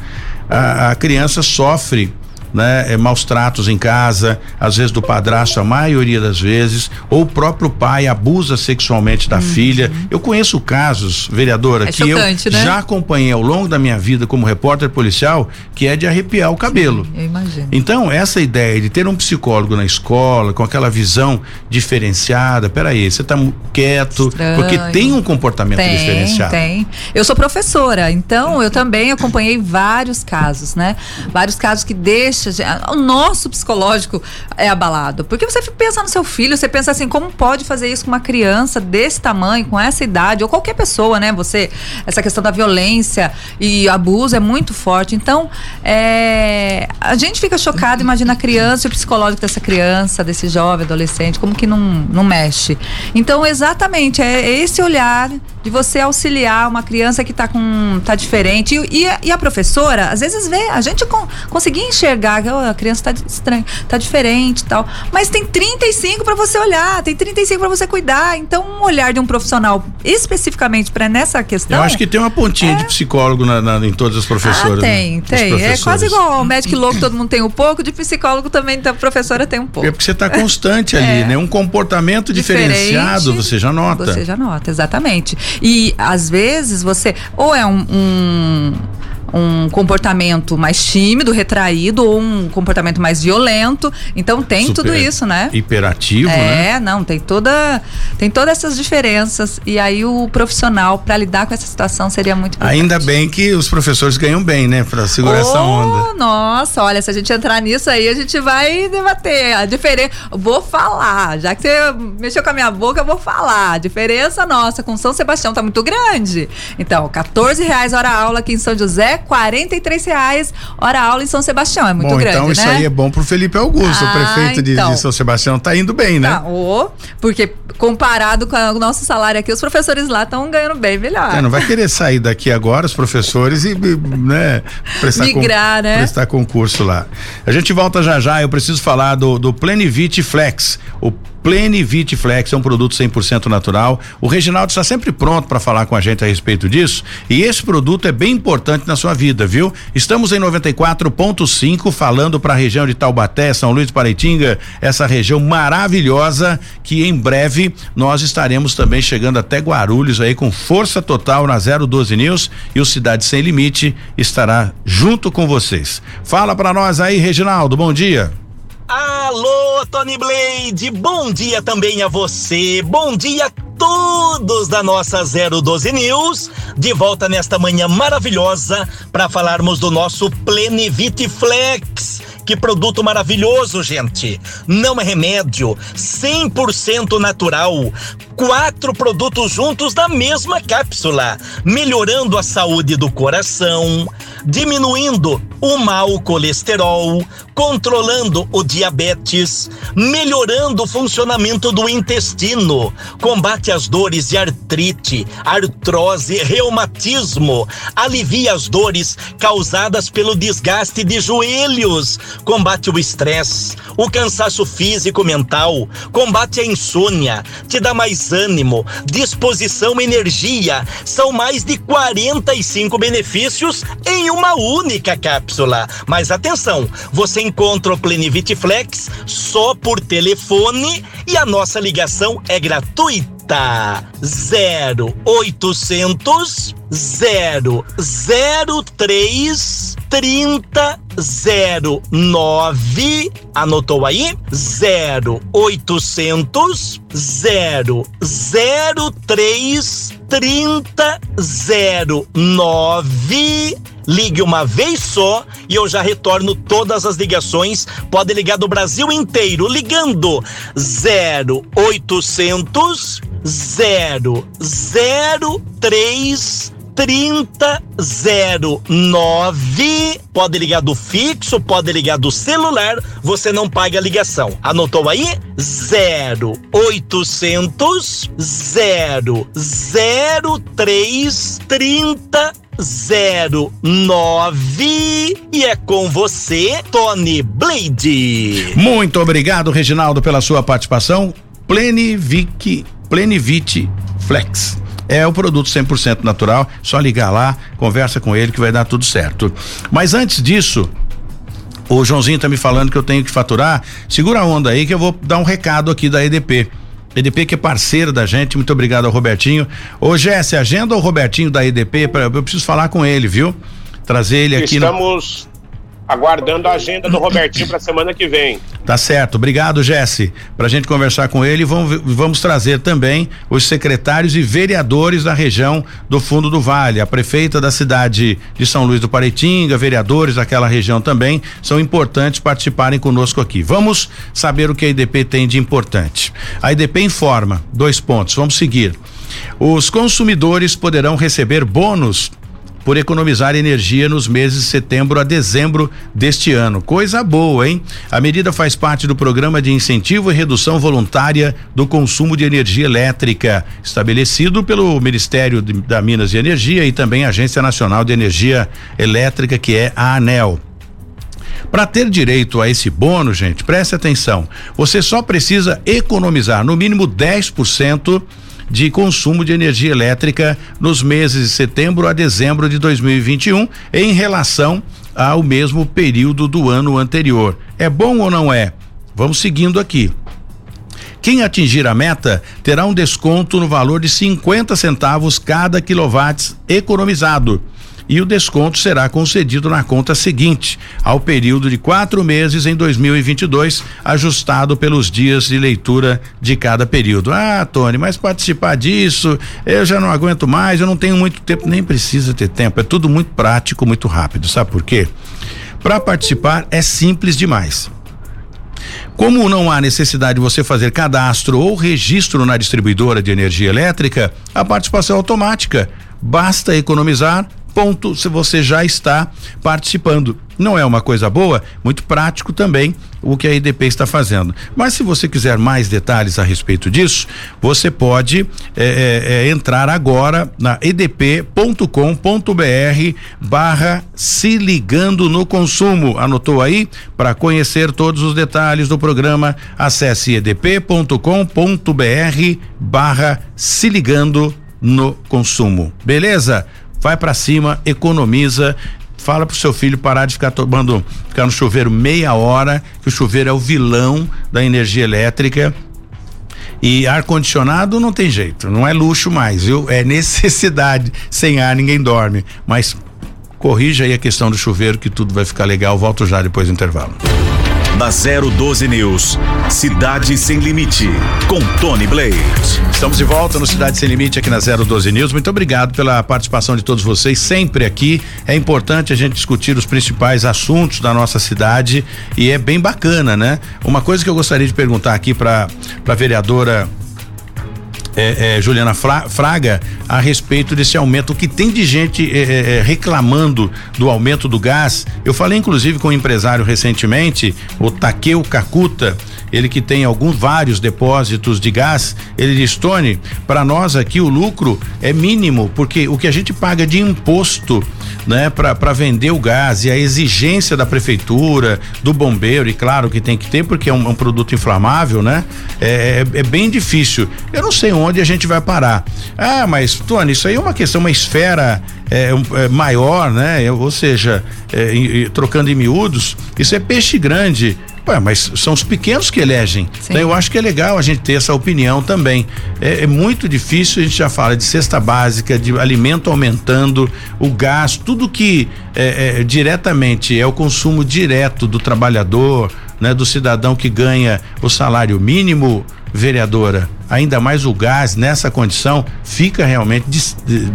A criança sofre né, é, maus tratos em casa, às vezes do padrasto, a maioria das vezes, ou o próprio pai abusa sexualmente da uhum. filha. Eu conheço casos, vereadora, é que chocante, eu né? já acompanhei ao longo da minha vida como repórter policial, que é de arrepiar o cabelo. Sim, eu imagino. Então, essa ideia de ter um psicólogo na escola, com aquela visão diferenciada, peraí, você está quieto, Estranho. porque tem um comportamento tem, diferenciado. Tem. Eu sou professora, então eu também acompanhei vários casos, né? Vários casos que deixam mexe, o nosso psicológico é abalado. Porque você pensa no seu filho, você pensa assim, como pode fazer isso com uma criança desse tamanho, com essa idade, ou qualquer pessoa, né? Você, essa questão da violência e abuso é muito forte. Então, é, a gente fica chocado, imagina a criança e o psicológico dessa criança, desse jovem, adolescente, como que não, não mexe. Então, exatamente, é esse olhar de você auxiliar uma criança que está com tá diferente e, e, a professora às vezes vê a gente con, conseguir enxergar que oh, a criança está estranha, tá diferente e tal, mas tem 35 para você olhar, tem 35 para você cuidar. Então, um olhar de um profissional especificamente para nessa questão. Eu acho que tem uma pontinha é... de psicólogo na, na, em todas as professoras. Ah, tem, né? tem. É quase igual ao médico louco, todo mundo tem um pouco, de psicólogo também, então, a professora tem um pouco. É porque você está constante ali, é. né? Um comportamento diferenciado, você já nota. Você já nota, exatamente. E às vezes você ou é um, um um comportamento mais tímido, retraído ou um comportamento mais violento. Então tem Super tudo isso, né? Hiperativo, é, né? É, não, tem toda tem todas essas diferenças e aí o profissional para lidar com essa situação seria muito importante. Ainda bem que os professores ganham bem, né, para segurar oh, essa onda. Nossa, olha, se a gente entrar nisso aí, a gente vai debater a diferença. Vou falar, já que você mexeu com a minha boca, eu vou falar. A diferença nossa com São Sebastião tá muito grande. Então, 14 reais hora aula aqui em São José, 43 reais hora aula em São Sebastião. É muito bom, grande, então isso né? aí é bom pro Felipe Augusto, ah, o prefeito de, então. de, São Sebastião. Tá indo bem, né? Tá, oh, porque comparado com o nosso salário aqui, os professores lá estão ganhando bem melhor. É, não vai querer sair daqui agora, os professores, e né, prestar, Migrar, né? prestar concurso lá. A gente volta já já, eu preciso falar do, do Plenivite Flex, o Plenivit Flex é um produto 100% natural. O Reginaldo está sempre pronto para falar com a gente a respeito disso. E esse produto é bem importante na sua vida, viu? Estamos em 94.5 falando para a região de Taubaté, São Luís Paraitinga, essa região maravilhosa que em breve nós estaremos também chegando até Guarulhos aí com força total na 012 News e o Cidade Sem Limite estará junto com vocês. Fala para nós aí, Reginaldo. Bom dia. Alô, Tony Blade, bom dia também a você, bom dia a todos da nossa 012 News, de volta nesta manhã maravilhosa para falarmos do nosso Plenivite Flex. Que produto maravilhoso, gente! Não é remédio, 100% natural. Quatro produtos juntos na mesma cápsula, melhorando a saúde do coração, diminuindo o mau colesterol, controlando o diabetes, melhorando o funcionamento do intestino, combate as dores de artrite, artrose, reumatismo, alivia as dores causadas pelo desgaste de joelhos, combate o estresse, o cansaço físico mental, combate a insônia, te dá mais ânimo, disposição, energia. São mais de 45 benefícios em uma única cápsula. Mas atenção, você encontra o Plenivit Flex só por telefone e a nossa ligação é gratuita. 0800 003 3009 anotou aí? 0800 003 3009 Ligue uma vez só e eu já retorno todas as ligações. Pode ligar do Brasil inteiro ligando 0800 003 3009. Pode ligar do fixo, pode ligar do celular, você não paga a ligação. Anotou aí? 0800 003 3009 e é com você, Tony Blade. Muito obrigado, Reginaldo, pela sua participação. Plenivic, Plenivite Flex é o produto 100% natural, só ligar lá, conversa com ele que vai dar tudo certo. Mas antes disso, o Joãozinho tá me falando que eu tenho que faturar. Segura a onda aí que eu vou dar um recado aqui da EDP. EDP que é parceiro da gente, muito obrigado ao Robertinho. Ô Jesse, agenda o Robertinho da EDP, pra, eu preciso falar com ele, viu? Trazer ele aqui Estamos... Aguardando a agenda do Robertinho para semana que vem. Tá certo, obrigado Jesse. Para a gente conversar com ele, vamos, vamos trazer também os secretários e vereadores da região do Fundo do Vale, a prefeita da cidade de São Luís do Paretinga, vereadores daquela região também são importantes participarem conosco aqui. Vamos saber o que a IDP tem de importante. A IDP informa dois pontos. Vamos seguir. Os consumidores poderão receber bônus por economizar energia nos meses de setembro a dezembro deste ano. Coisa boa, hein? A medida faz parte do programa de incentivo e redução voluntária do consumo de energia elétrica, estabelecido pelo Ministério de, da Minas e Energia e também a Agência Nacional de Energia Elétrica, que é a ANEL. Para ter direito a esse bônus, gente, preste atenção. Você só precisa economizar no mínimo 10% de consumo de energia elétrica nos meses de setembro a dezembro de 2021 em relação ao mesmo período do ano anterior. É bom ou não é? Vamos seguindo aqui. Quem atingir a meta terá um desconto no valor de 50 centavos cada quilowatt economizado e o desconto será concedido na conta seguinte, ao período de quatro meses em 2022, ajustado pelos dias de leitura de cada período. Ah, Tony, mas participar disso, eu já não aguento mais, eu não tenho muito tempo, nem precisa ter tempo, é tudo muito prático, muito rápido. Sabe por quê? Para participar é simples demais. Como não há necessidade de você fazer cadastro ou registro na distribuidora de energia elétrica, a participação é automática. Basta economizar ponto se você já está participando. Não é uma coisa boa, muito prático também o que a IDP está fazendo. Mas se você quiser mais detalhes a respeito disso, você pode é, é, entrar agora na edp.com.br barra se ligando no consumo. Anotou aí? Para conhecer todos os detalhes do programa, acesse edp.com.br barra se ligando no consumo. Beleza? Vai para cima, economiza. Fala pro seu filho parar de ficar tomando, ficar no chuveiro meia hora, que o chuveiro é o vilão da energia elétrica. E ar condicionado não tem jeito, não é luxo mais, viu? É necessidade. Sem ar ninguém dorme. Mas corrija aí a questão do chuveiro que tudo vai ficar legal. Volto já depois do intervalo da 012 News. Cidade Sem Limite, com Tony Blade. Estamos de volta no Cidade Sem Limite aqui na 012 News. Muito obrigado pela participação de todos vocês, sempre aqui. É importante a gente discutir os principais assuntos da nossa cidade e é bem bacana, né? Uma coisa que eu gostaria de perguntar aqui para a vereadora é, é, Juliana Fraga a respeito desse aumento. O que tem de gente é, é, é, reclamando do aumento do gás? Eu falei inclusive com um empresário recentemente, o Takeu Kakuta, ele que tem alguns vários depósitos de gás, ele diz, Tony, para nós aqui o lucro é mínimo, porque o que a gente paga de imposto, né, para vender o gás e a exigência da prefeitura, do bombeiro, e claro que tem que ter, porque é um, um produto inflamável, né? É, é, é, bem difícil. Eu não sei onde a gente vai parar. Ah, mas, Tony, isso aí é uma questão, uma esfera é, é maior, né? Ou seja, é, trocando em miúdos, isso é peixe grande. Ué, mas são os pequenos que elegem. Então eu acho que é legal a gente ter essa opinião também. É, é, muito difícil, a gente já fala de cesta básica, de alimento aumentando, o gás, tudo que é, é, diretamente é o consumo direto do trabalhador, né, do cidadão que ganha o salário mínimo vereadora, ainda mais o gás nessa condição, fica realmente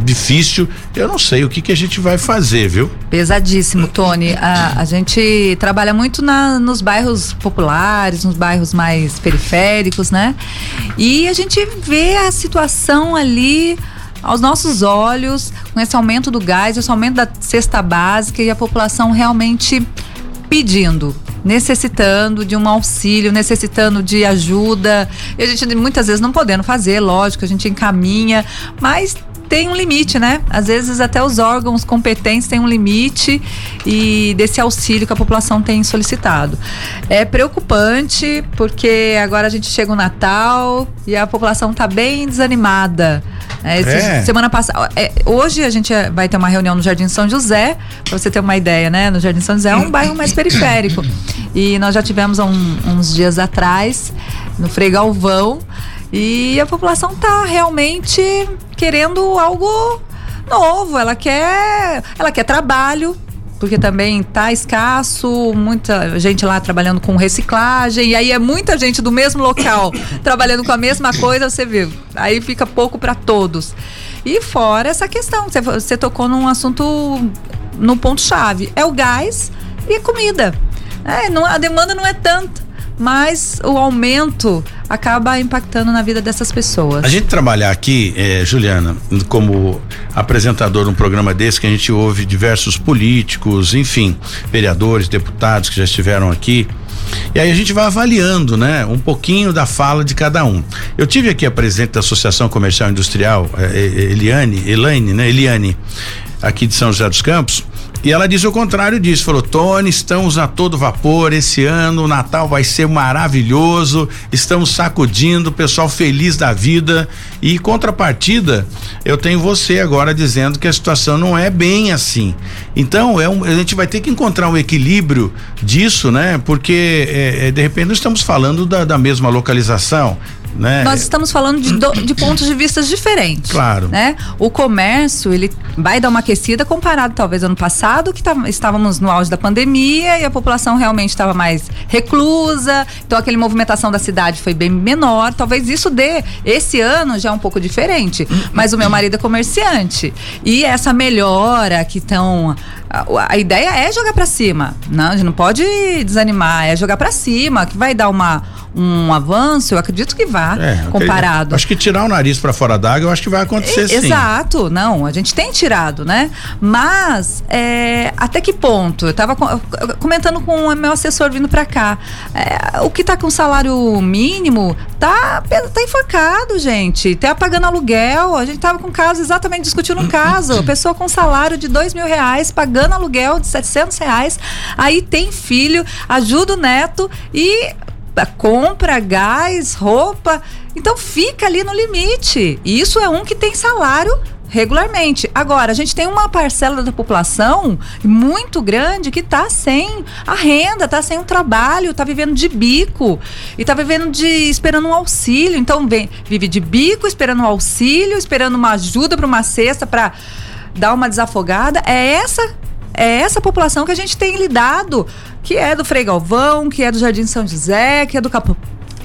difícil. Eu não sei o que, que a gente vai fazer, viu? Pesadíssimo, Tony. A, a gente trabalha muito na, nos bairros populares, nos bairros mais periféricos, né? E a gente vê a situação ali aos nossos olhos, com esse aumento do gás, esse aumento da cesta básica e a população realmente pedindo necessitando de um auxílio, necessitando de ajuda. E a gente muitas vezes não podendo fazer, lógico, a gente encaminha, mas tem um limite, né? Às vezes até os órgãos competentes têm um limite e desse auxílio que a população tem solicitado. É preocupante porque agora a gente chega o Natal e a população está bem desanimada. É, é. Semana passada. É, hoje a gente vai ter uma reunião no Jardim São José, para você ter uma ideia, né? No Jardim São José é um bairro mais periférico. E nós já tivemos um, uns dias atrás, no Frei Galvão, e a população está realmente querendo algo novo. Ela quer, ela quer trabalho, porque também tá escasso, muita gente lá trabalhando com reciclagem, e aí é muita gente do mesmo local trabalhando com a mesma coisa, você vê, aí fica pouco para todos. E fora essa questão, você, você tocou num assunto no ponto chave, é o gás e a comida. É, não, a demanda não é tanta mas o aumento acaba impactando na vida dessas pessoas. A gente trabalhar aqui, eh, Juliana, como apresentador de um programa desse, que a gente ouve diversos políticos, enfim, vereadores, deputados que já estiveram aqui. E aí a gente vai avaliando, né, um pouquinho da fala de cada um. Eu tive aqui a presidente da Associação Comercial Industrial, eh, Eliane, Elaine, né, Eliane, aqui de São José dos Campos, e ela disse o contrário disso, falou: Tony, estamos a todo vapor esse ano, o Natal vai ser maravilhoso, estamos sacudindo, pessoal feliz da vida. E contrapartida, eu tenho você agora dizendo que a situação não é bem assim. Então, é um, a gente vai ter que encontrar um equilíbrio disso, né? Porque é, é, de repente nós estamos falando da, da mesma localização, né? Nós estamos falando de, do, de pontos de vista diferentes. Claro. Né? O comércio, ele vai dar uma aquecida comparado talvez ano passado, que tá, estávamos no auge da pandemia e a população realmente estava mais reclusa, então aquela movimentação da cidade foi bem menor. Talvez isso dê, esse ano já é um pouco diferente. Mas o meu marido é comerciante. E essa melhora que estão a, a, ideia é jogar para cima. Não, a gente não pode desanimar, é jogar para cima, que vai dar uma um avanço, eu acredito que vá, é, comparado. Acho que tirar o nariz para fora d'água, eu acho que vai acontecer e, sim. Exato, não, a gente tem tirado, né? Mas é, até que ponto? Eu estava comentando com o meu assessor vindo para cá. É, o que está com salário mínimo tá, tá enforcado, gente. Tá pagando aluguel. A gente estava com um caso, exatamente discutindo um caso. Pessoa com salário de dois mil reais, pagando aluguel de 700 reais. Aí tem filho, ajuda o neto e compra gás, roupa. Então fica ali no limite. Isso é um que tem salário regularmente. Agora, a gente tem uma parcela da população muito grande que está sem a renda, está sem o trabalho, está vivendo de bico e está vivendo de esperando um auxílio. Então, vem, vive de bico, esperando um auxílio, esperando uma ajuda para uma cesta para dar uma desafogada. É essa é essa população que a gente tem lidado, que é do Frei Galvão, que é do Jardim São José, que é do Capão,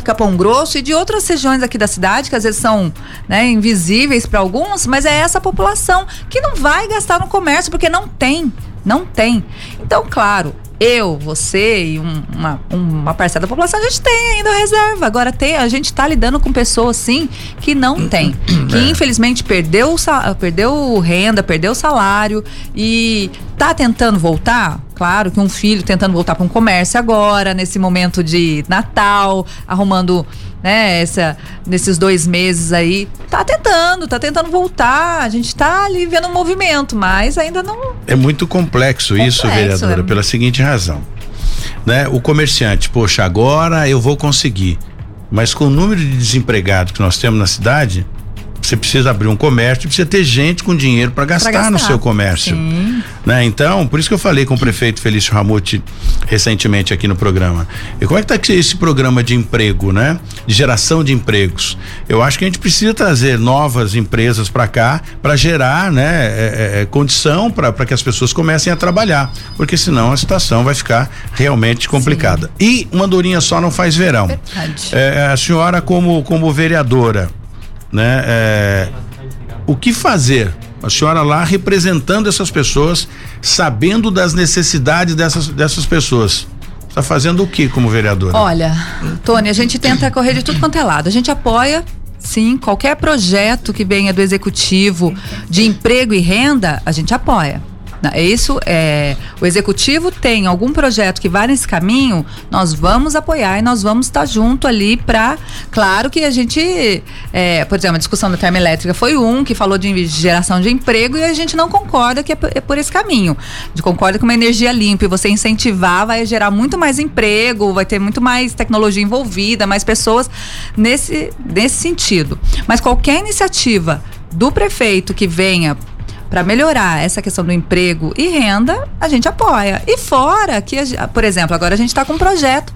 Capão Grosso e de outras regiões aqui da cidade, que às vezes são né, invisíveis para alguns, mas é essa população que não vai gastar no comércio porque não tem. Não tem. Então, claro, eu, você e um, uma, uma parcela da população, a gente tem ainda reserva. Agora tem, a gente está lidando com pessoas sim que não tem, que é. infelizmente perdeu, perdeu renda, perdeu salário e tá tentando voltar. Claro que um filho tentando voltar para um comércio agora, nesse momento de Natal, arrumando né, essa, nesses dois meses aí, tá tentando, tá tentando voltar. A gente tá ali vendo um movimento, mas ainda não. É muito complexo, complexo isso, vereadora, é... pela seguinte razão. Né? O comerciante, poxa, agora eu vou conseguir. Mas com o número de desempregados que nós temos na cidade, você precisa abrir um comércio, precisa ter gente com dinheiro para gastar, gastar, no seu comércio. Né? Então, por isso que eu falei com o prefeito Felício Ramute recentemente aqui no programa. E como é que está esse programa de emprego, né? De geração de empregos? Eu acho que a gente precisa trazer novas empresas para cá para gerar, né, é, é, é condição para que as pessoas comecem a trabalhar, porque senão a situação vai ficar realmente complicada. Sim. E uma dorinha só não faz verão. Verdade. É, a senhora como como vereadora né? É, o que fazer? A senhora lá representando essas pessoas, sabendo das necessidades dessas, dessas pessoas. Está fazendo o que como vereadora? Olha, Tony, a gente tenta correr de tudo quanto é lado. A gente apoia Sim, qualquer projeto que venha do executivo de emprego e renda, a gente apoia. É isso é o executivo tem algum projeto que vai nesse caminho, nós vamos apoiar e nós vamos estar junto ali para, claro que a gente, é, por exemplo, a discussão da termoelétrica foi um que falou de geração de emprego e a gente não concorda que é por, é por esse caminho. A gente concorda que uma energia limpa e você incentivar vai gerar muito mais emprego, vai ter muito mais tecnologia envolvida, mais pessoas nesse nesse sentido. Mas qualquer iniciativa do prefeito que venha para melhorar essa questão do emprego e renda, a gente apoia. E fora que, por exemplo, agora a gente está com um projeto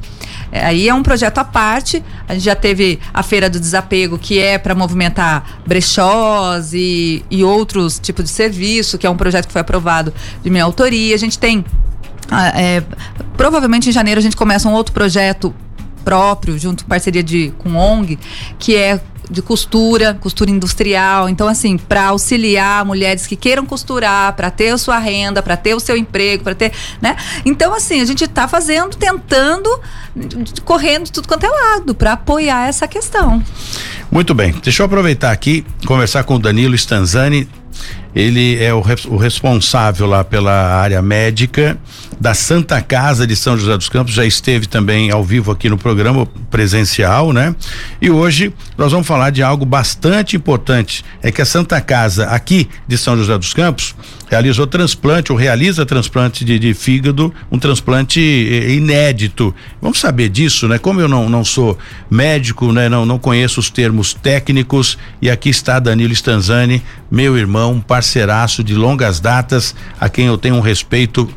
É, aí é um projeto à parte. A gente já teve a Feira do Desapego, que é para movimentar brechós e, e outros tipos de serviço, que é um projeto que foi aprovado de minha autoria. A gente tem. ah, é, provavelmente em janeiro a gente começa um outro projeto próprio, junto com parceria de, com ONG, que é de costura, costura industrial. Então, assim, para auxiliar mulheres que queiram costurar, para ter a sua renda, para ter o seu emprego, para ter, né? Então, assim, a gente está fazendo, tentando, correndo de tudo quanto é lado, para apoiar essa questão. Muito bem. Deixa eu aproveitar aqui, conversar com o Danilo Stanzani. Ele é o, o responsável lá pela área médica da Santa Casa de São José dos Campos. Já esteve também ao vivo aqui no programa presencial, né? E hoje nós vamos falar de algo bastante importante. É que a Santa Casa aqui de São José dos Campos realizou transplante ou realiza transplante de, de fígado, um transplante eh, inédito. Vamos saber disso, né? Como eu não, não sou médico, né? Não, não conheço os termos técnicos e aqui está Danilo Stanzani, meu irmão, parceiraço de longas datas, a quem eu tenho um respeito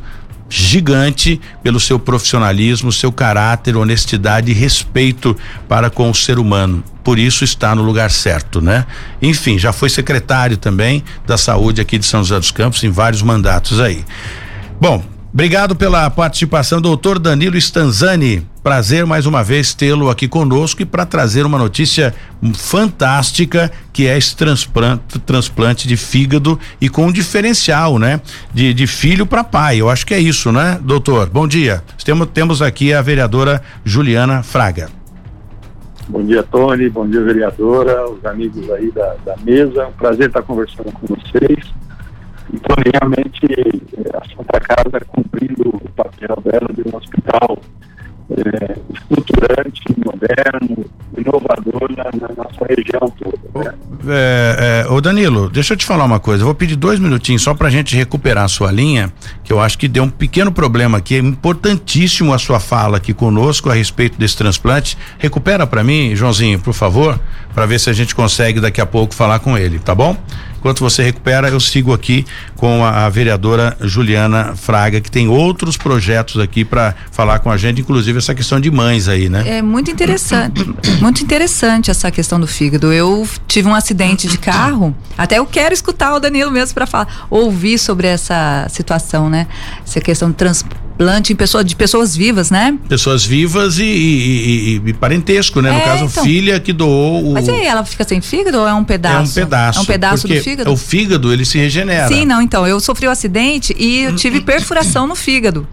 gigante pelo seu profissionalismo, seu caráter, honestidade e respeito para com o ser humano. Por isso está no lugar certo, né? Enfim, já foi secretário também da saúde aqui de São José dos Campos em vários mandatos aí. Bom, obrigado pela participação, doutor Danilo Stanzani. Prazer mais uma vez tê-lo aqui conosco e para trazer uma notícia fantástica que é esse transplante, transplante de fígado e com um diferencial, né? De, de filho para pai. Eu acho que é isso, né, doutor? Bom dia. Temos, temos aqui a vereadora Juliana Fraga. Bom dia, Tony. Bom dia, vereadora, os amigos aí da, da mesa. Um prazer estar conversando com vocês. E, Tony, realmente, eh, a Santa Casa cumprindo o papel dela de um hospital eh, estruturante, moderno, inovador na, na nossa região toda. Né? É, é, ô Danilo, deixa eu te falar uma coisa. Eu vou pedir dois minutinhos só pra gente recuperar a sua linha, que eu acho que deu um pequeno problema aqui. É importantíssimo a sua fala aqui conosco a respeito desse transplante. Recupera pra mim, Joãozinho, por favor, pra ver se a gente consegue daqui a pouco falar com ele, tá bom? Enquanto você recupera, eu sigo aqui com a, a vereadora Juliana Fraga, que tem outros projetos aqui pra falar com a gente, inclusive essa questão de mães aí, né? É muito interessante, muito interessante essa questão do fígado. Eu tive um acidente de carro, até eu quero escutar o Danilo mesmo para falar, ouvir sobre essa situação, né? Essa questão de transplante em pessoa, de pessoas vivas, né? Pessoas vivas e, e- e- e parentesco, né? No É, caso, então. filha que doou o. Mas aí, ela fica sem fígado ou é um pedaço? É um pedaço. É um pedaço do fígado? O fígado, ele se regenera. Sim, não, então, eu sofri um acidente e eu tive perfuração no fígado.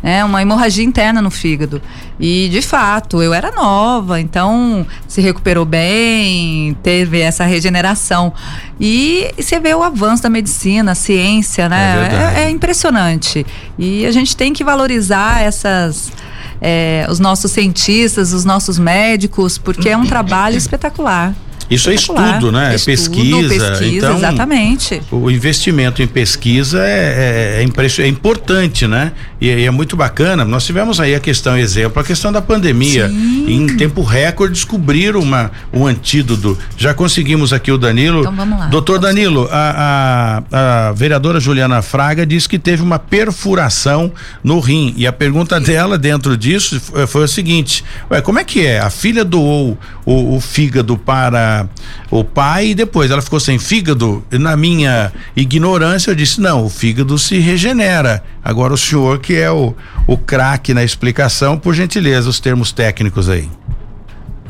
Né, uma hemorragia interna no fígado. E, de fato, eu era nova, então se recuperou bem, teve essa regeneração. E, você vê o avanço da medicina, a ciência, É né? verdade. É, é impressionante. E a gente tem que valorizar essas. é, os nossos cientistas, os nossos médicos, porque é um trabalho espetacular. Isso é estudo, né? É Estudo, pesquisa. pesquisa, então, exatamente. O investimento em pesquisa é, é, é é importante, né? E, e é muito bacana. Nós tivemos aí a questão, exemplo, a questão da pandemia. Em tempo recorde, descobriram uma, um antídoto. Já conseguimos aqui o Danilo. Então vamos lá. Doutor Danilo, a, a, a vereadora Juliana Fraga disse que teve uma perfuração no rim. E a pergunta dela dentro disso foi, foi o seguinte: ué, como é que é? A filha doou o, o fígado para o pai e depois ela ficou sem fígado? Na minha ignorância, eu disse: não, o fígado se regenera. Agora o senhor, que é o, o craque na explicação, por gentileza, os termos técnicos aí.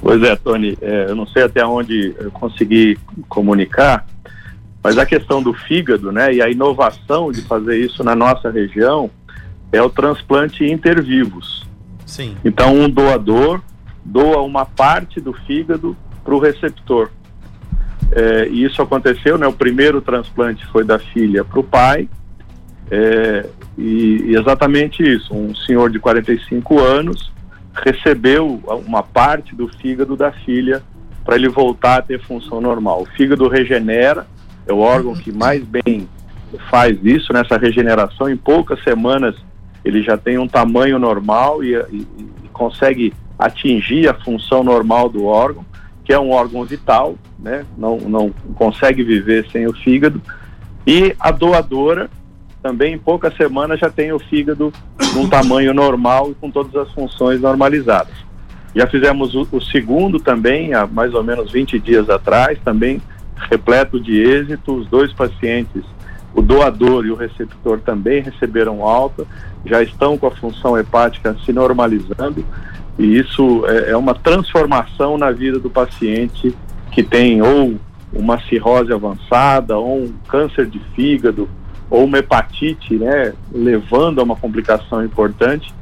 Pois é, Tony, é, eu não sei até onde eu consegui comunicar, mas a questão do fígado, né, e a inovação de fazer isso na nossa região é o transplante intervivos. Sim. Então, um doador doa uma parte do fígado para o receptor. É, e isso aconteceu, né? O primeiro transplante foi da filha para o pai. é, e, exatamente isso. Um senhor de 45 anos recebeu uma parte do fígado da filha para ele voltar a ter função normal. O fígado regenera, é o órgão que mais bem faz isso, nessa regeneração. Em poucas semanas ele já tem um tamanho normal e, e- e consegue atingir a função normal do órgão, que é um órgão vital, né? não, não consegue viver sem o fígado. E a doadora também em poucas semanas já tem o fígado num tamanho normal e com todas as funções normalizadas. Já fizemos o, o, segundo também, há mais ou menos 20 dias atrás, também repleto de êxito. Os dois pacientes, o doador e o receptor, também receberam alta, já estão com a função hepática se normalizando, e isso é, é uma transformação na vida do paciente que tem ou uma cirrose avançada, ou um câncer de fígado, ou uma hepatite, né, levando a uma complicação importante,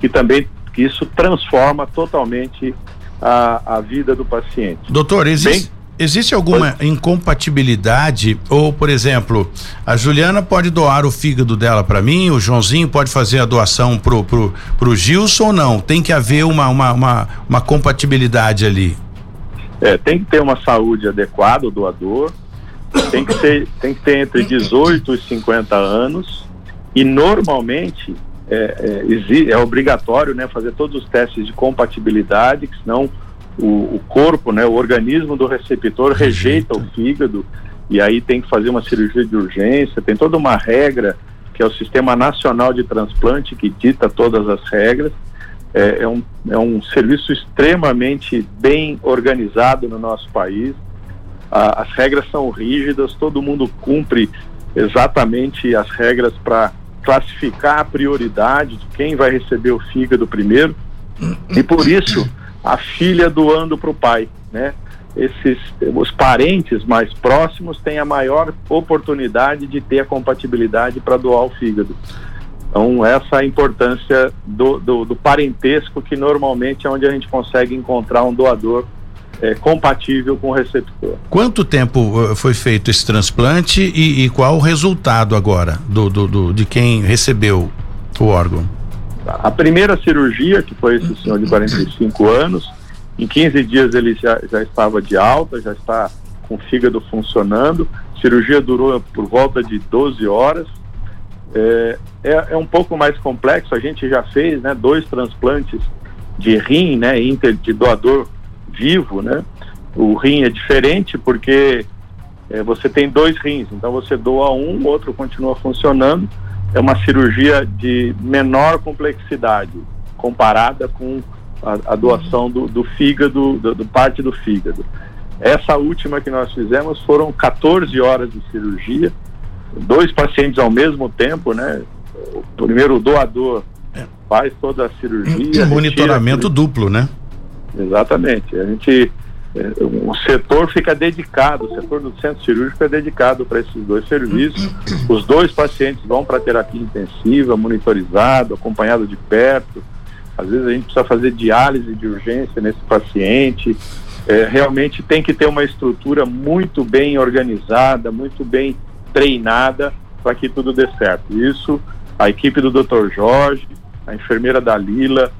que também que isso transforma totalmente a, a vida do paciente. Doutor, existe, Bem, existe alguma incompatibilidade ou, por exemplo, a Juliana pode doar o fígado dela para mim, o Joãozinho pode fazer a doação pro pro, pro Gilson ou não? Tem que haver uma uma, uma, uma compatibilidade ali. É, tem que ter uma saúde adequada o doador, tem que ter tem que ter entre 18 e 50 anos e normalmente é, é, é, obrigatório né, fazer todos os testes de compatibilidade, que senão o, o, corpo, né, o organismo do receptor rejeita o fígado e aí tem que fazer uma cirurgia de urgência, tem toda uma regra que é o Sistema Nacional de Transplante que dita todas as regras. É, é um, é um serviço extremamente bem organizado no nosso país. As regras são rígidas, todo mundo cumpre exatamente as regras para classificar a prioridade de quem vai receber o fígado primeiro e por isso a filha doando para o pai, né? Esses os parentes mais próximos têm a maior oportunidade de ter a compatibilidade para doar o fígado. Então essa é a importância do, do, do parentesco que normalmente é onde a gente consegue encontrar um doador é, compatível com o receptor. Quanto tempo uh, foi feito esse transplante e, e qual o resultado agora do, do, do, de quem recebeu o órgão? A primeira cirurgia, que foi esse senhor de 45 anos, em 15 dias ele já, já estava de alta, já está com o fígado funcionando. A cirurgia durou por volta de 12 horas. É, é, é, um pouco mais complexo, a gente já fez né, dois transplantes de rim, né, inter, de doador vivo, né? O rim é diferente porque é, você tem dois rins, então você doa um, o outro continua funcionando. É uma cirurgia de menor complexidade comparada com a, a doação do, do fígado, do, do, parte do fígado. Essa última que nós fizemos foram 14 horas de cirurgia, dois pacientes ao mesmo tempo, né? O primeiro doador é. faz toda a cirurgia. Monitoramento duplo, né? Exatamente. A gente, é, o setor fica dedicado, o setor do centro cirúrgico é dedicado para esses dois serviços. Os dois pacientes vão para terapia intensiva, monitorizado, acompanhado de perto. Às vezes a gente precisa fazer diálise de urgência nesse paciente. É, realmente tem que ter uma estrutura muito bem organizada, muito bem treinada para que tudo dê certo. Isso, a equipe do Dr. Jorge, a enfermeira Dalila,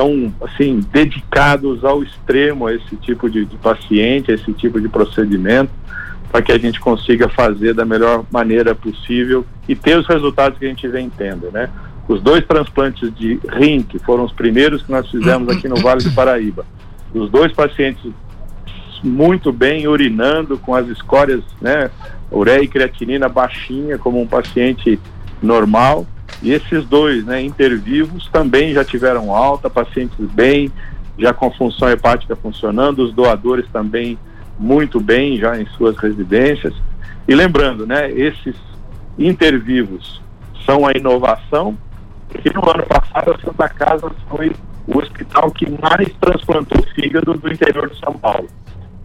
são assim dedicados ao extremo a esse tipo de, de paciente, a esse tipo de procedimento, para que a gente consiga fazer da melhor maneira possível e ter os resultados que a gente vem tendo, né? Os dois transplantes de rim, que foram os primeiros que nós fizemos aqui no Vale do Paraíba, os dois pacientes muito bem urinando com as escórias, né, ureia e creatinina baixinha como um paciente normal e esses dois, né, intervivos, também já tiveram alta, pacientes bem, já com função hepática funcionando, os doadores também muito bem, já em suas residências. E lembrando, né, esses intervivos são a inovação, que no ano passado a Santa Casa foi o hospital que mais transplantou fígado do interior de São Paulo.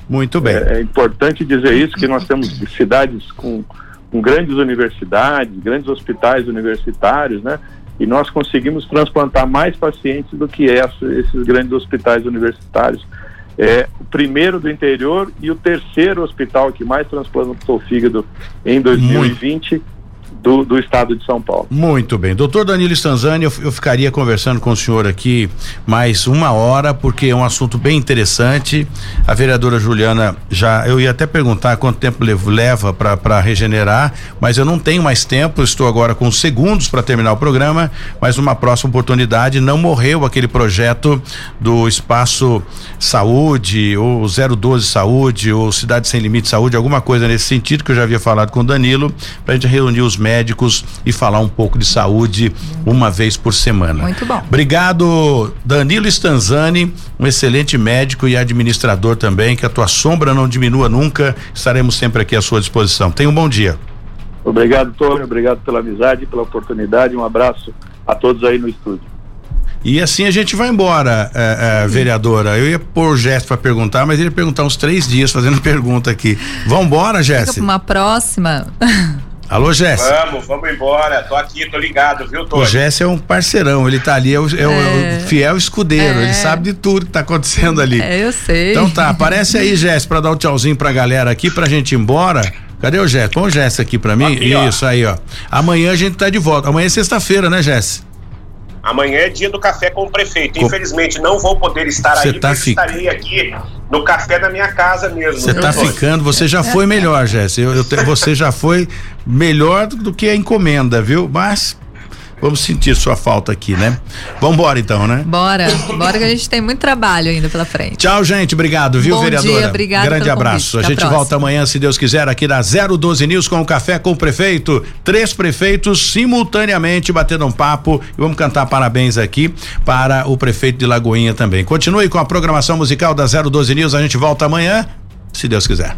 Muito bem. É, é importante dizer isso, que nós temos cidades com com grandes universidades, grandes hospitais universitários, né? E nós conseguimos transplantar mais pacientes do que essa, esses grandes hospitais universitários. É o primeiro do interior e o terceiro hospital que mais transplantou fígado em 2020. Muito do, do estado de São Paulo. Muito bem. Doutor Danilo Stanzani, eu, eu, ficaria conversando com o senhor aqui mais uma hora, porque é um assunto bem interessante. A vereadora Juliana já, eu ia até perguntar quanto tempo leva para regenerar, mas eu não tenho mais tempo, estou agora com segundos para terminar o programa, mas numa próxima oportunidade não morreu aquele projeto do espaço saúde, ou 012 saúde, ou Cidade Sem Limite Saúde, alguma coisa nesse sentido que eu já havia falado com o Danilo, para a gente reunir os médicos médicos e falar um pouco de saúde uma vez por semana. Muito bom. Obrigado, Danilo Stanzani, um excelente médico e administrador também, que a tua sombra não diminua nunca. Estaremos sempre aqui à sua disposição. Tenha um bom dia. Obrigado, Tony. Obrigado pela amizade, pela oportunidade. Um abraço a todos aí no estúdio. E assim a gente vai embora, é, é, vereadora. Eu ia pôr o Jéssica para perguntar, mas ele ia perguntar uns três dias fazendo pergunta aqui. Vambora, Jéssica? Uma próxima. Alô, Jéssica. Vamos, vamos embora. Tô aqui, tô ligado, viu, Tony? O Jéssica é um parceirão, ele tá ali, é o, é o, é. o fiel escudeiro, é. ele sabe de tudo que tá acontecendo ali. É, eu sei. Então tá, aparece aí, Jéssica, pra dar um tchauzinho pra galera aqui, pra gente ir embora. Cadê o Jéssica? Põe o Jéssica aqui pra mim. Aqui, Isso, ó. aí, ó. Amanhã a gente tá de volta. Amanhã é sexta-feira, né, Jéssica? Amanhã é dia do café com o prefeito. Infelizmente não vou poder estar Cê aí, tá fi... estarei aqui no café da minha casa mesmo. Você tá ficando, você já foi melhor, Jéssica. Você já foi melhor do que a encomenda, viu? Mas Vamos sentir sua falta aqui, né? Vamos embora então, né? Bora, bora que a gente tem muito trabalho ainda pela frente. Tchau, gente, obrigado, viu, Bom vereadora? Dia, obrigado Grande abraço. A gente próxima. volta amanhã, se Deus quiser, aqui na 012 News com o café com o prefeito. Três prefeitos simultaneamente batendo um papo e vamos cantar parabéns aqui para o prefeito de Lagoinha também. Continue com a programação musical da 012 News, a gente volta amanhã, se Deus quiser